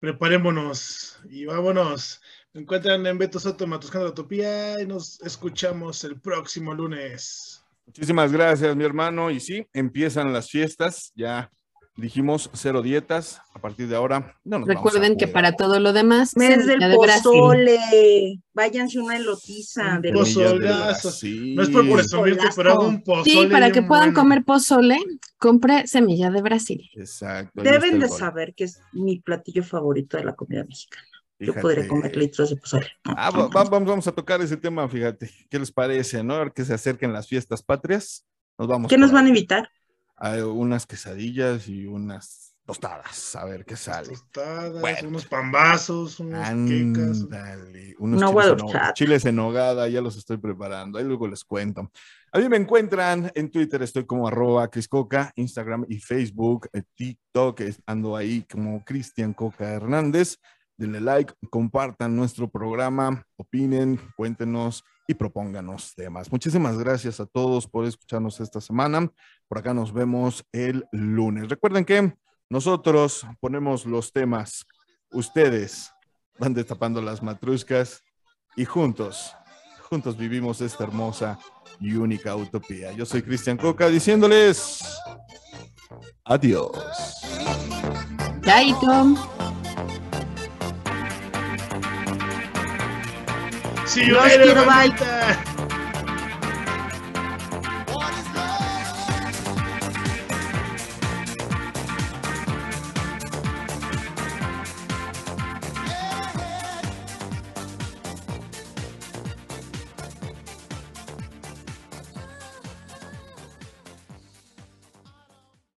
preparémonos y vámonos. Me encuentran en Beto Soto, Matuscando la Utopía y nos escuchamos el próximo lunes. Muchísimas gracias, mi hermano. Y sí, empiezan las fiestas. Ya dijimos cero dietas. A partir de ahora, no nos Recuerden vamos a que para todo lo demás, Mes del Brasil. pozole. Váyanse una elotiza. De Pozolazo. Brasil. No es por presumirte, pero hago un pozole. Sí, para que puedan bueno. comer pozole, compre semilla de Brasil. Exacto. Deben de gol. saber que es mi platillo favorito de la comida mexicana. Yo podría comer litros de pozole. Ah, va- va- vamos, vamos a tocar ese tema, fíjate. ¿Qué les parece, no? Ahora que se acerquen las fiestas patrias, nos vamos. ¿Qué nos van a invitar? Hay unas quesadillas y unas tostadas, a ver qué sale. Tostadas, Bueno. unos pambazos, unos quecas. Ándale, unos Un agua chiles, en chiles en nogada, ya los estoy preparando, ahí luego les cuento. A mí me encuentran en Twitter, estoy como arroba Criscoca, Instagram y Facebook, eh, TikTok, ando ahí como Cristian Coca Hernández. Denle like, compartan nuestro programa, opinen, cuéntenos y propónganos temas. Muchísimas gracias a todos por escucharnos esta semana. Por acá nos vemos el lunes. Recuerden que nosotros ponemos los temas, ustedes van destapando las matruscas y juntos, juntos vivimos esta hermosa y única utopía. Yo soy Cristian Coca diciéndoles adiós. Chaito. See you Los later, quiero, bye.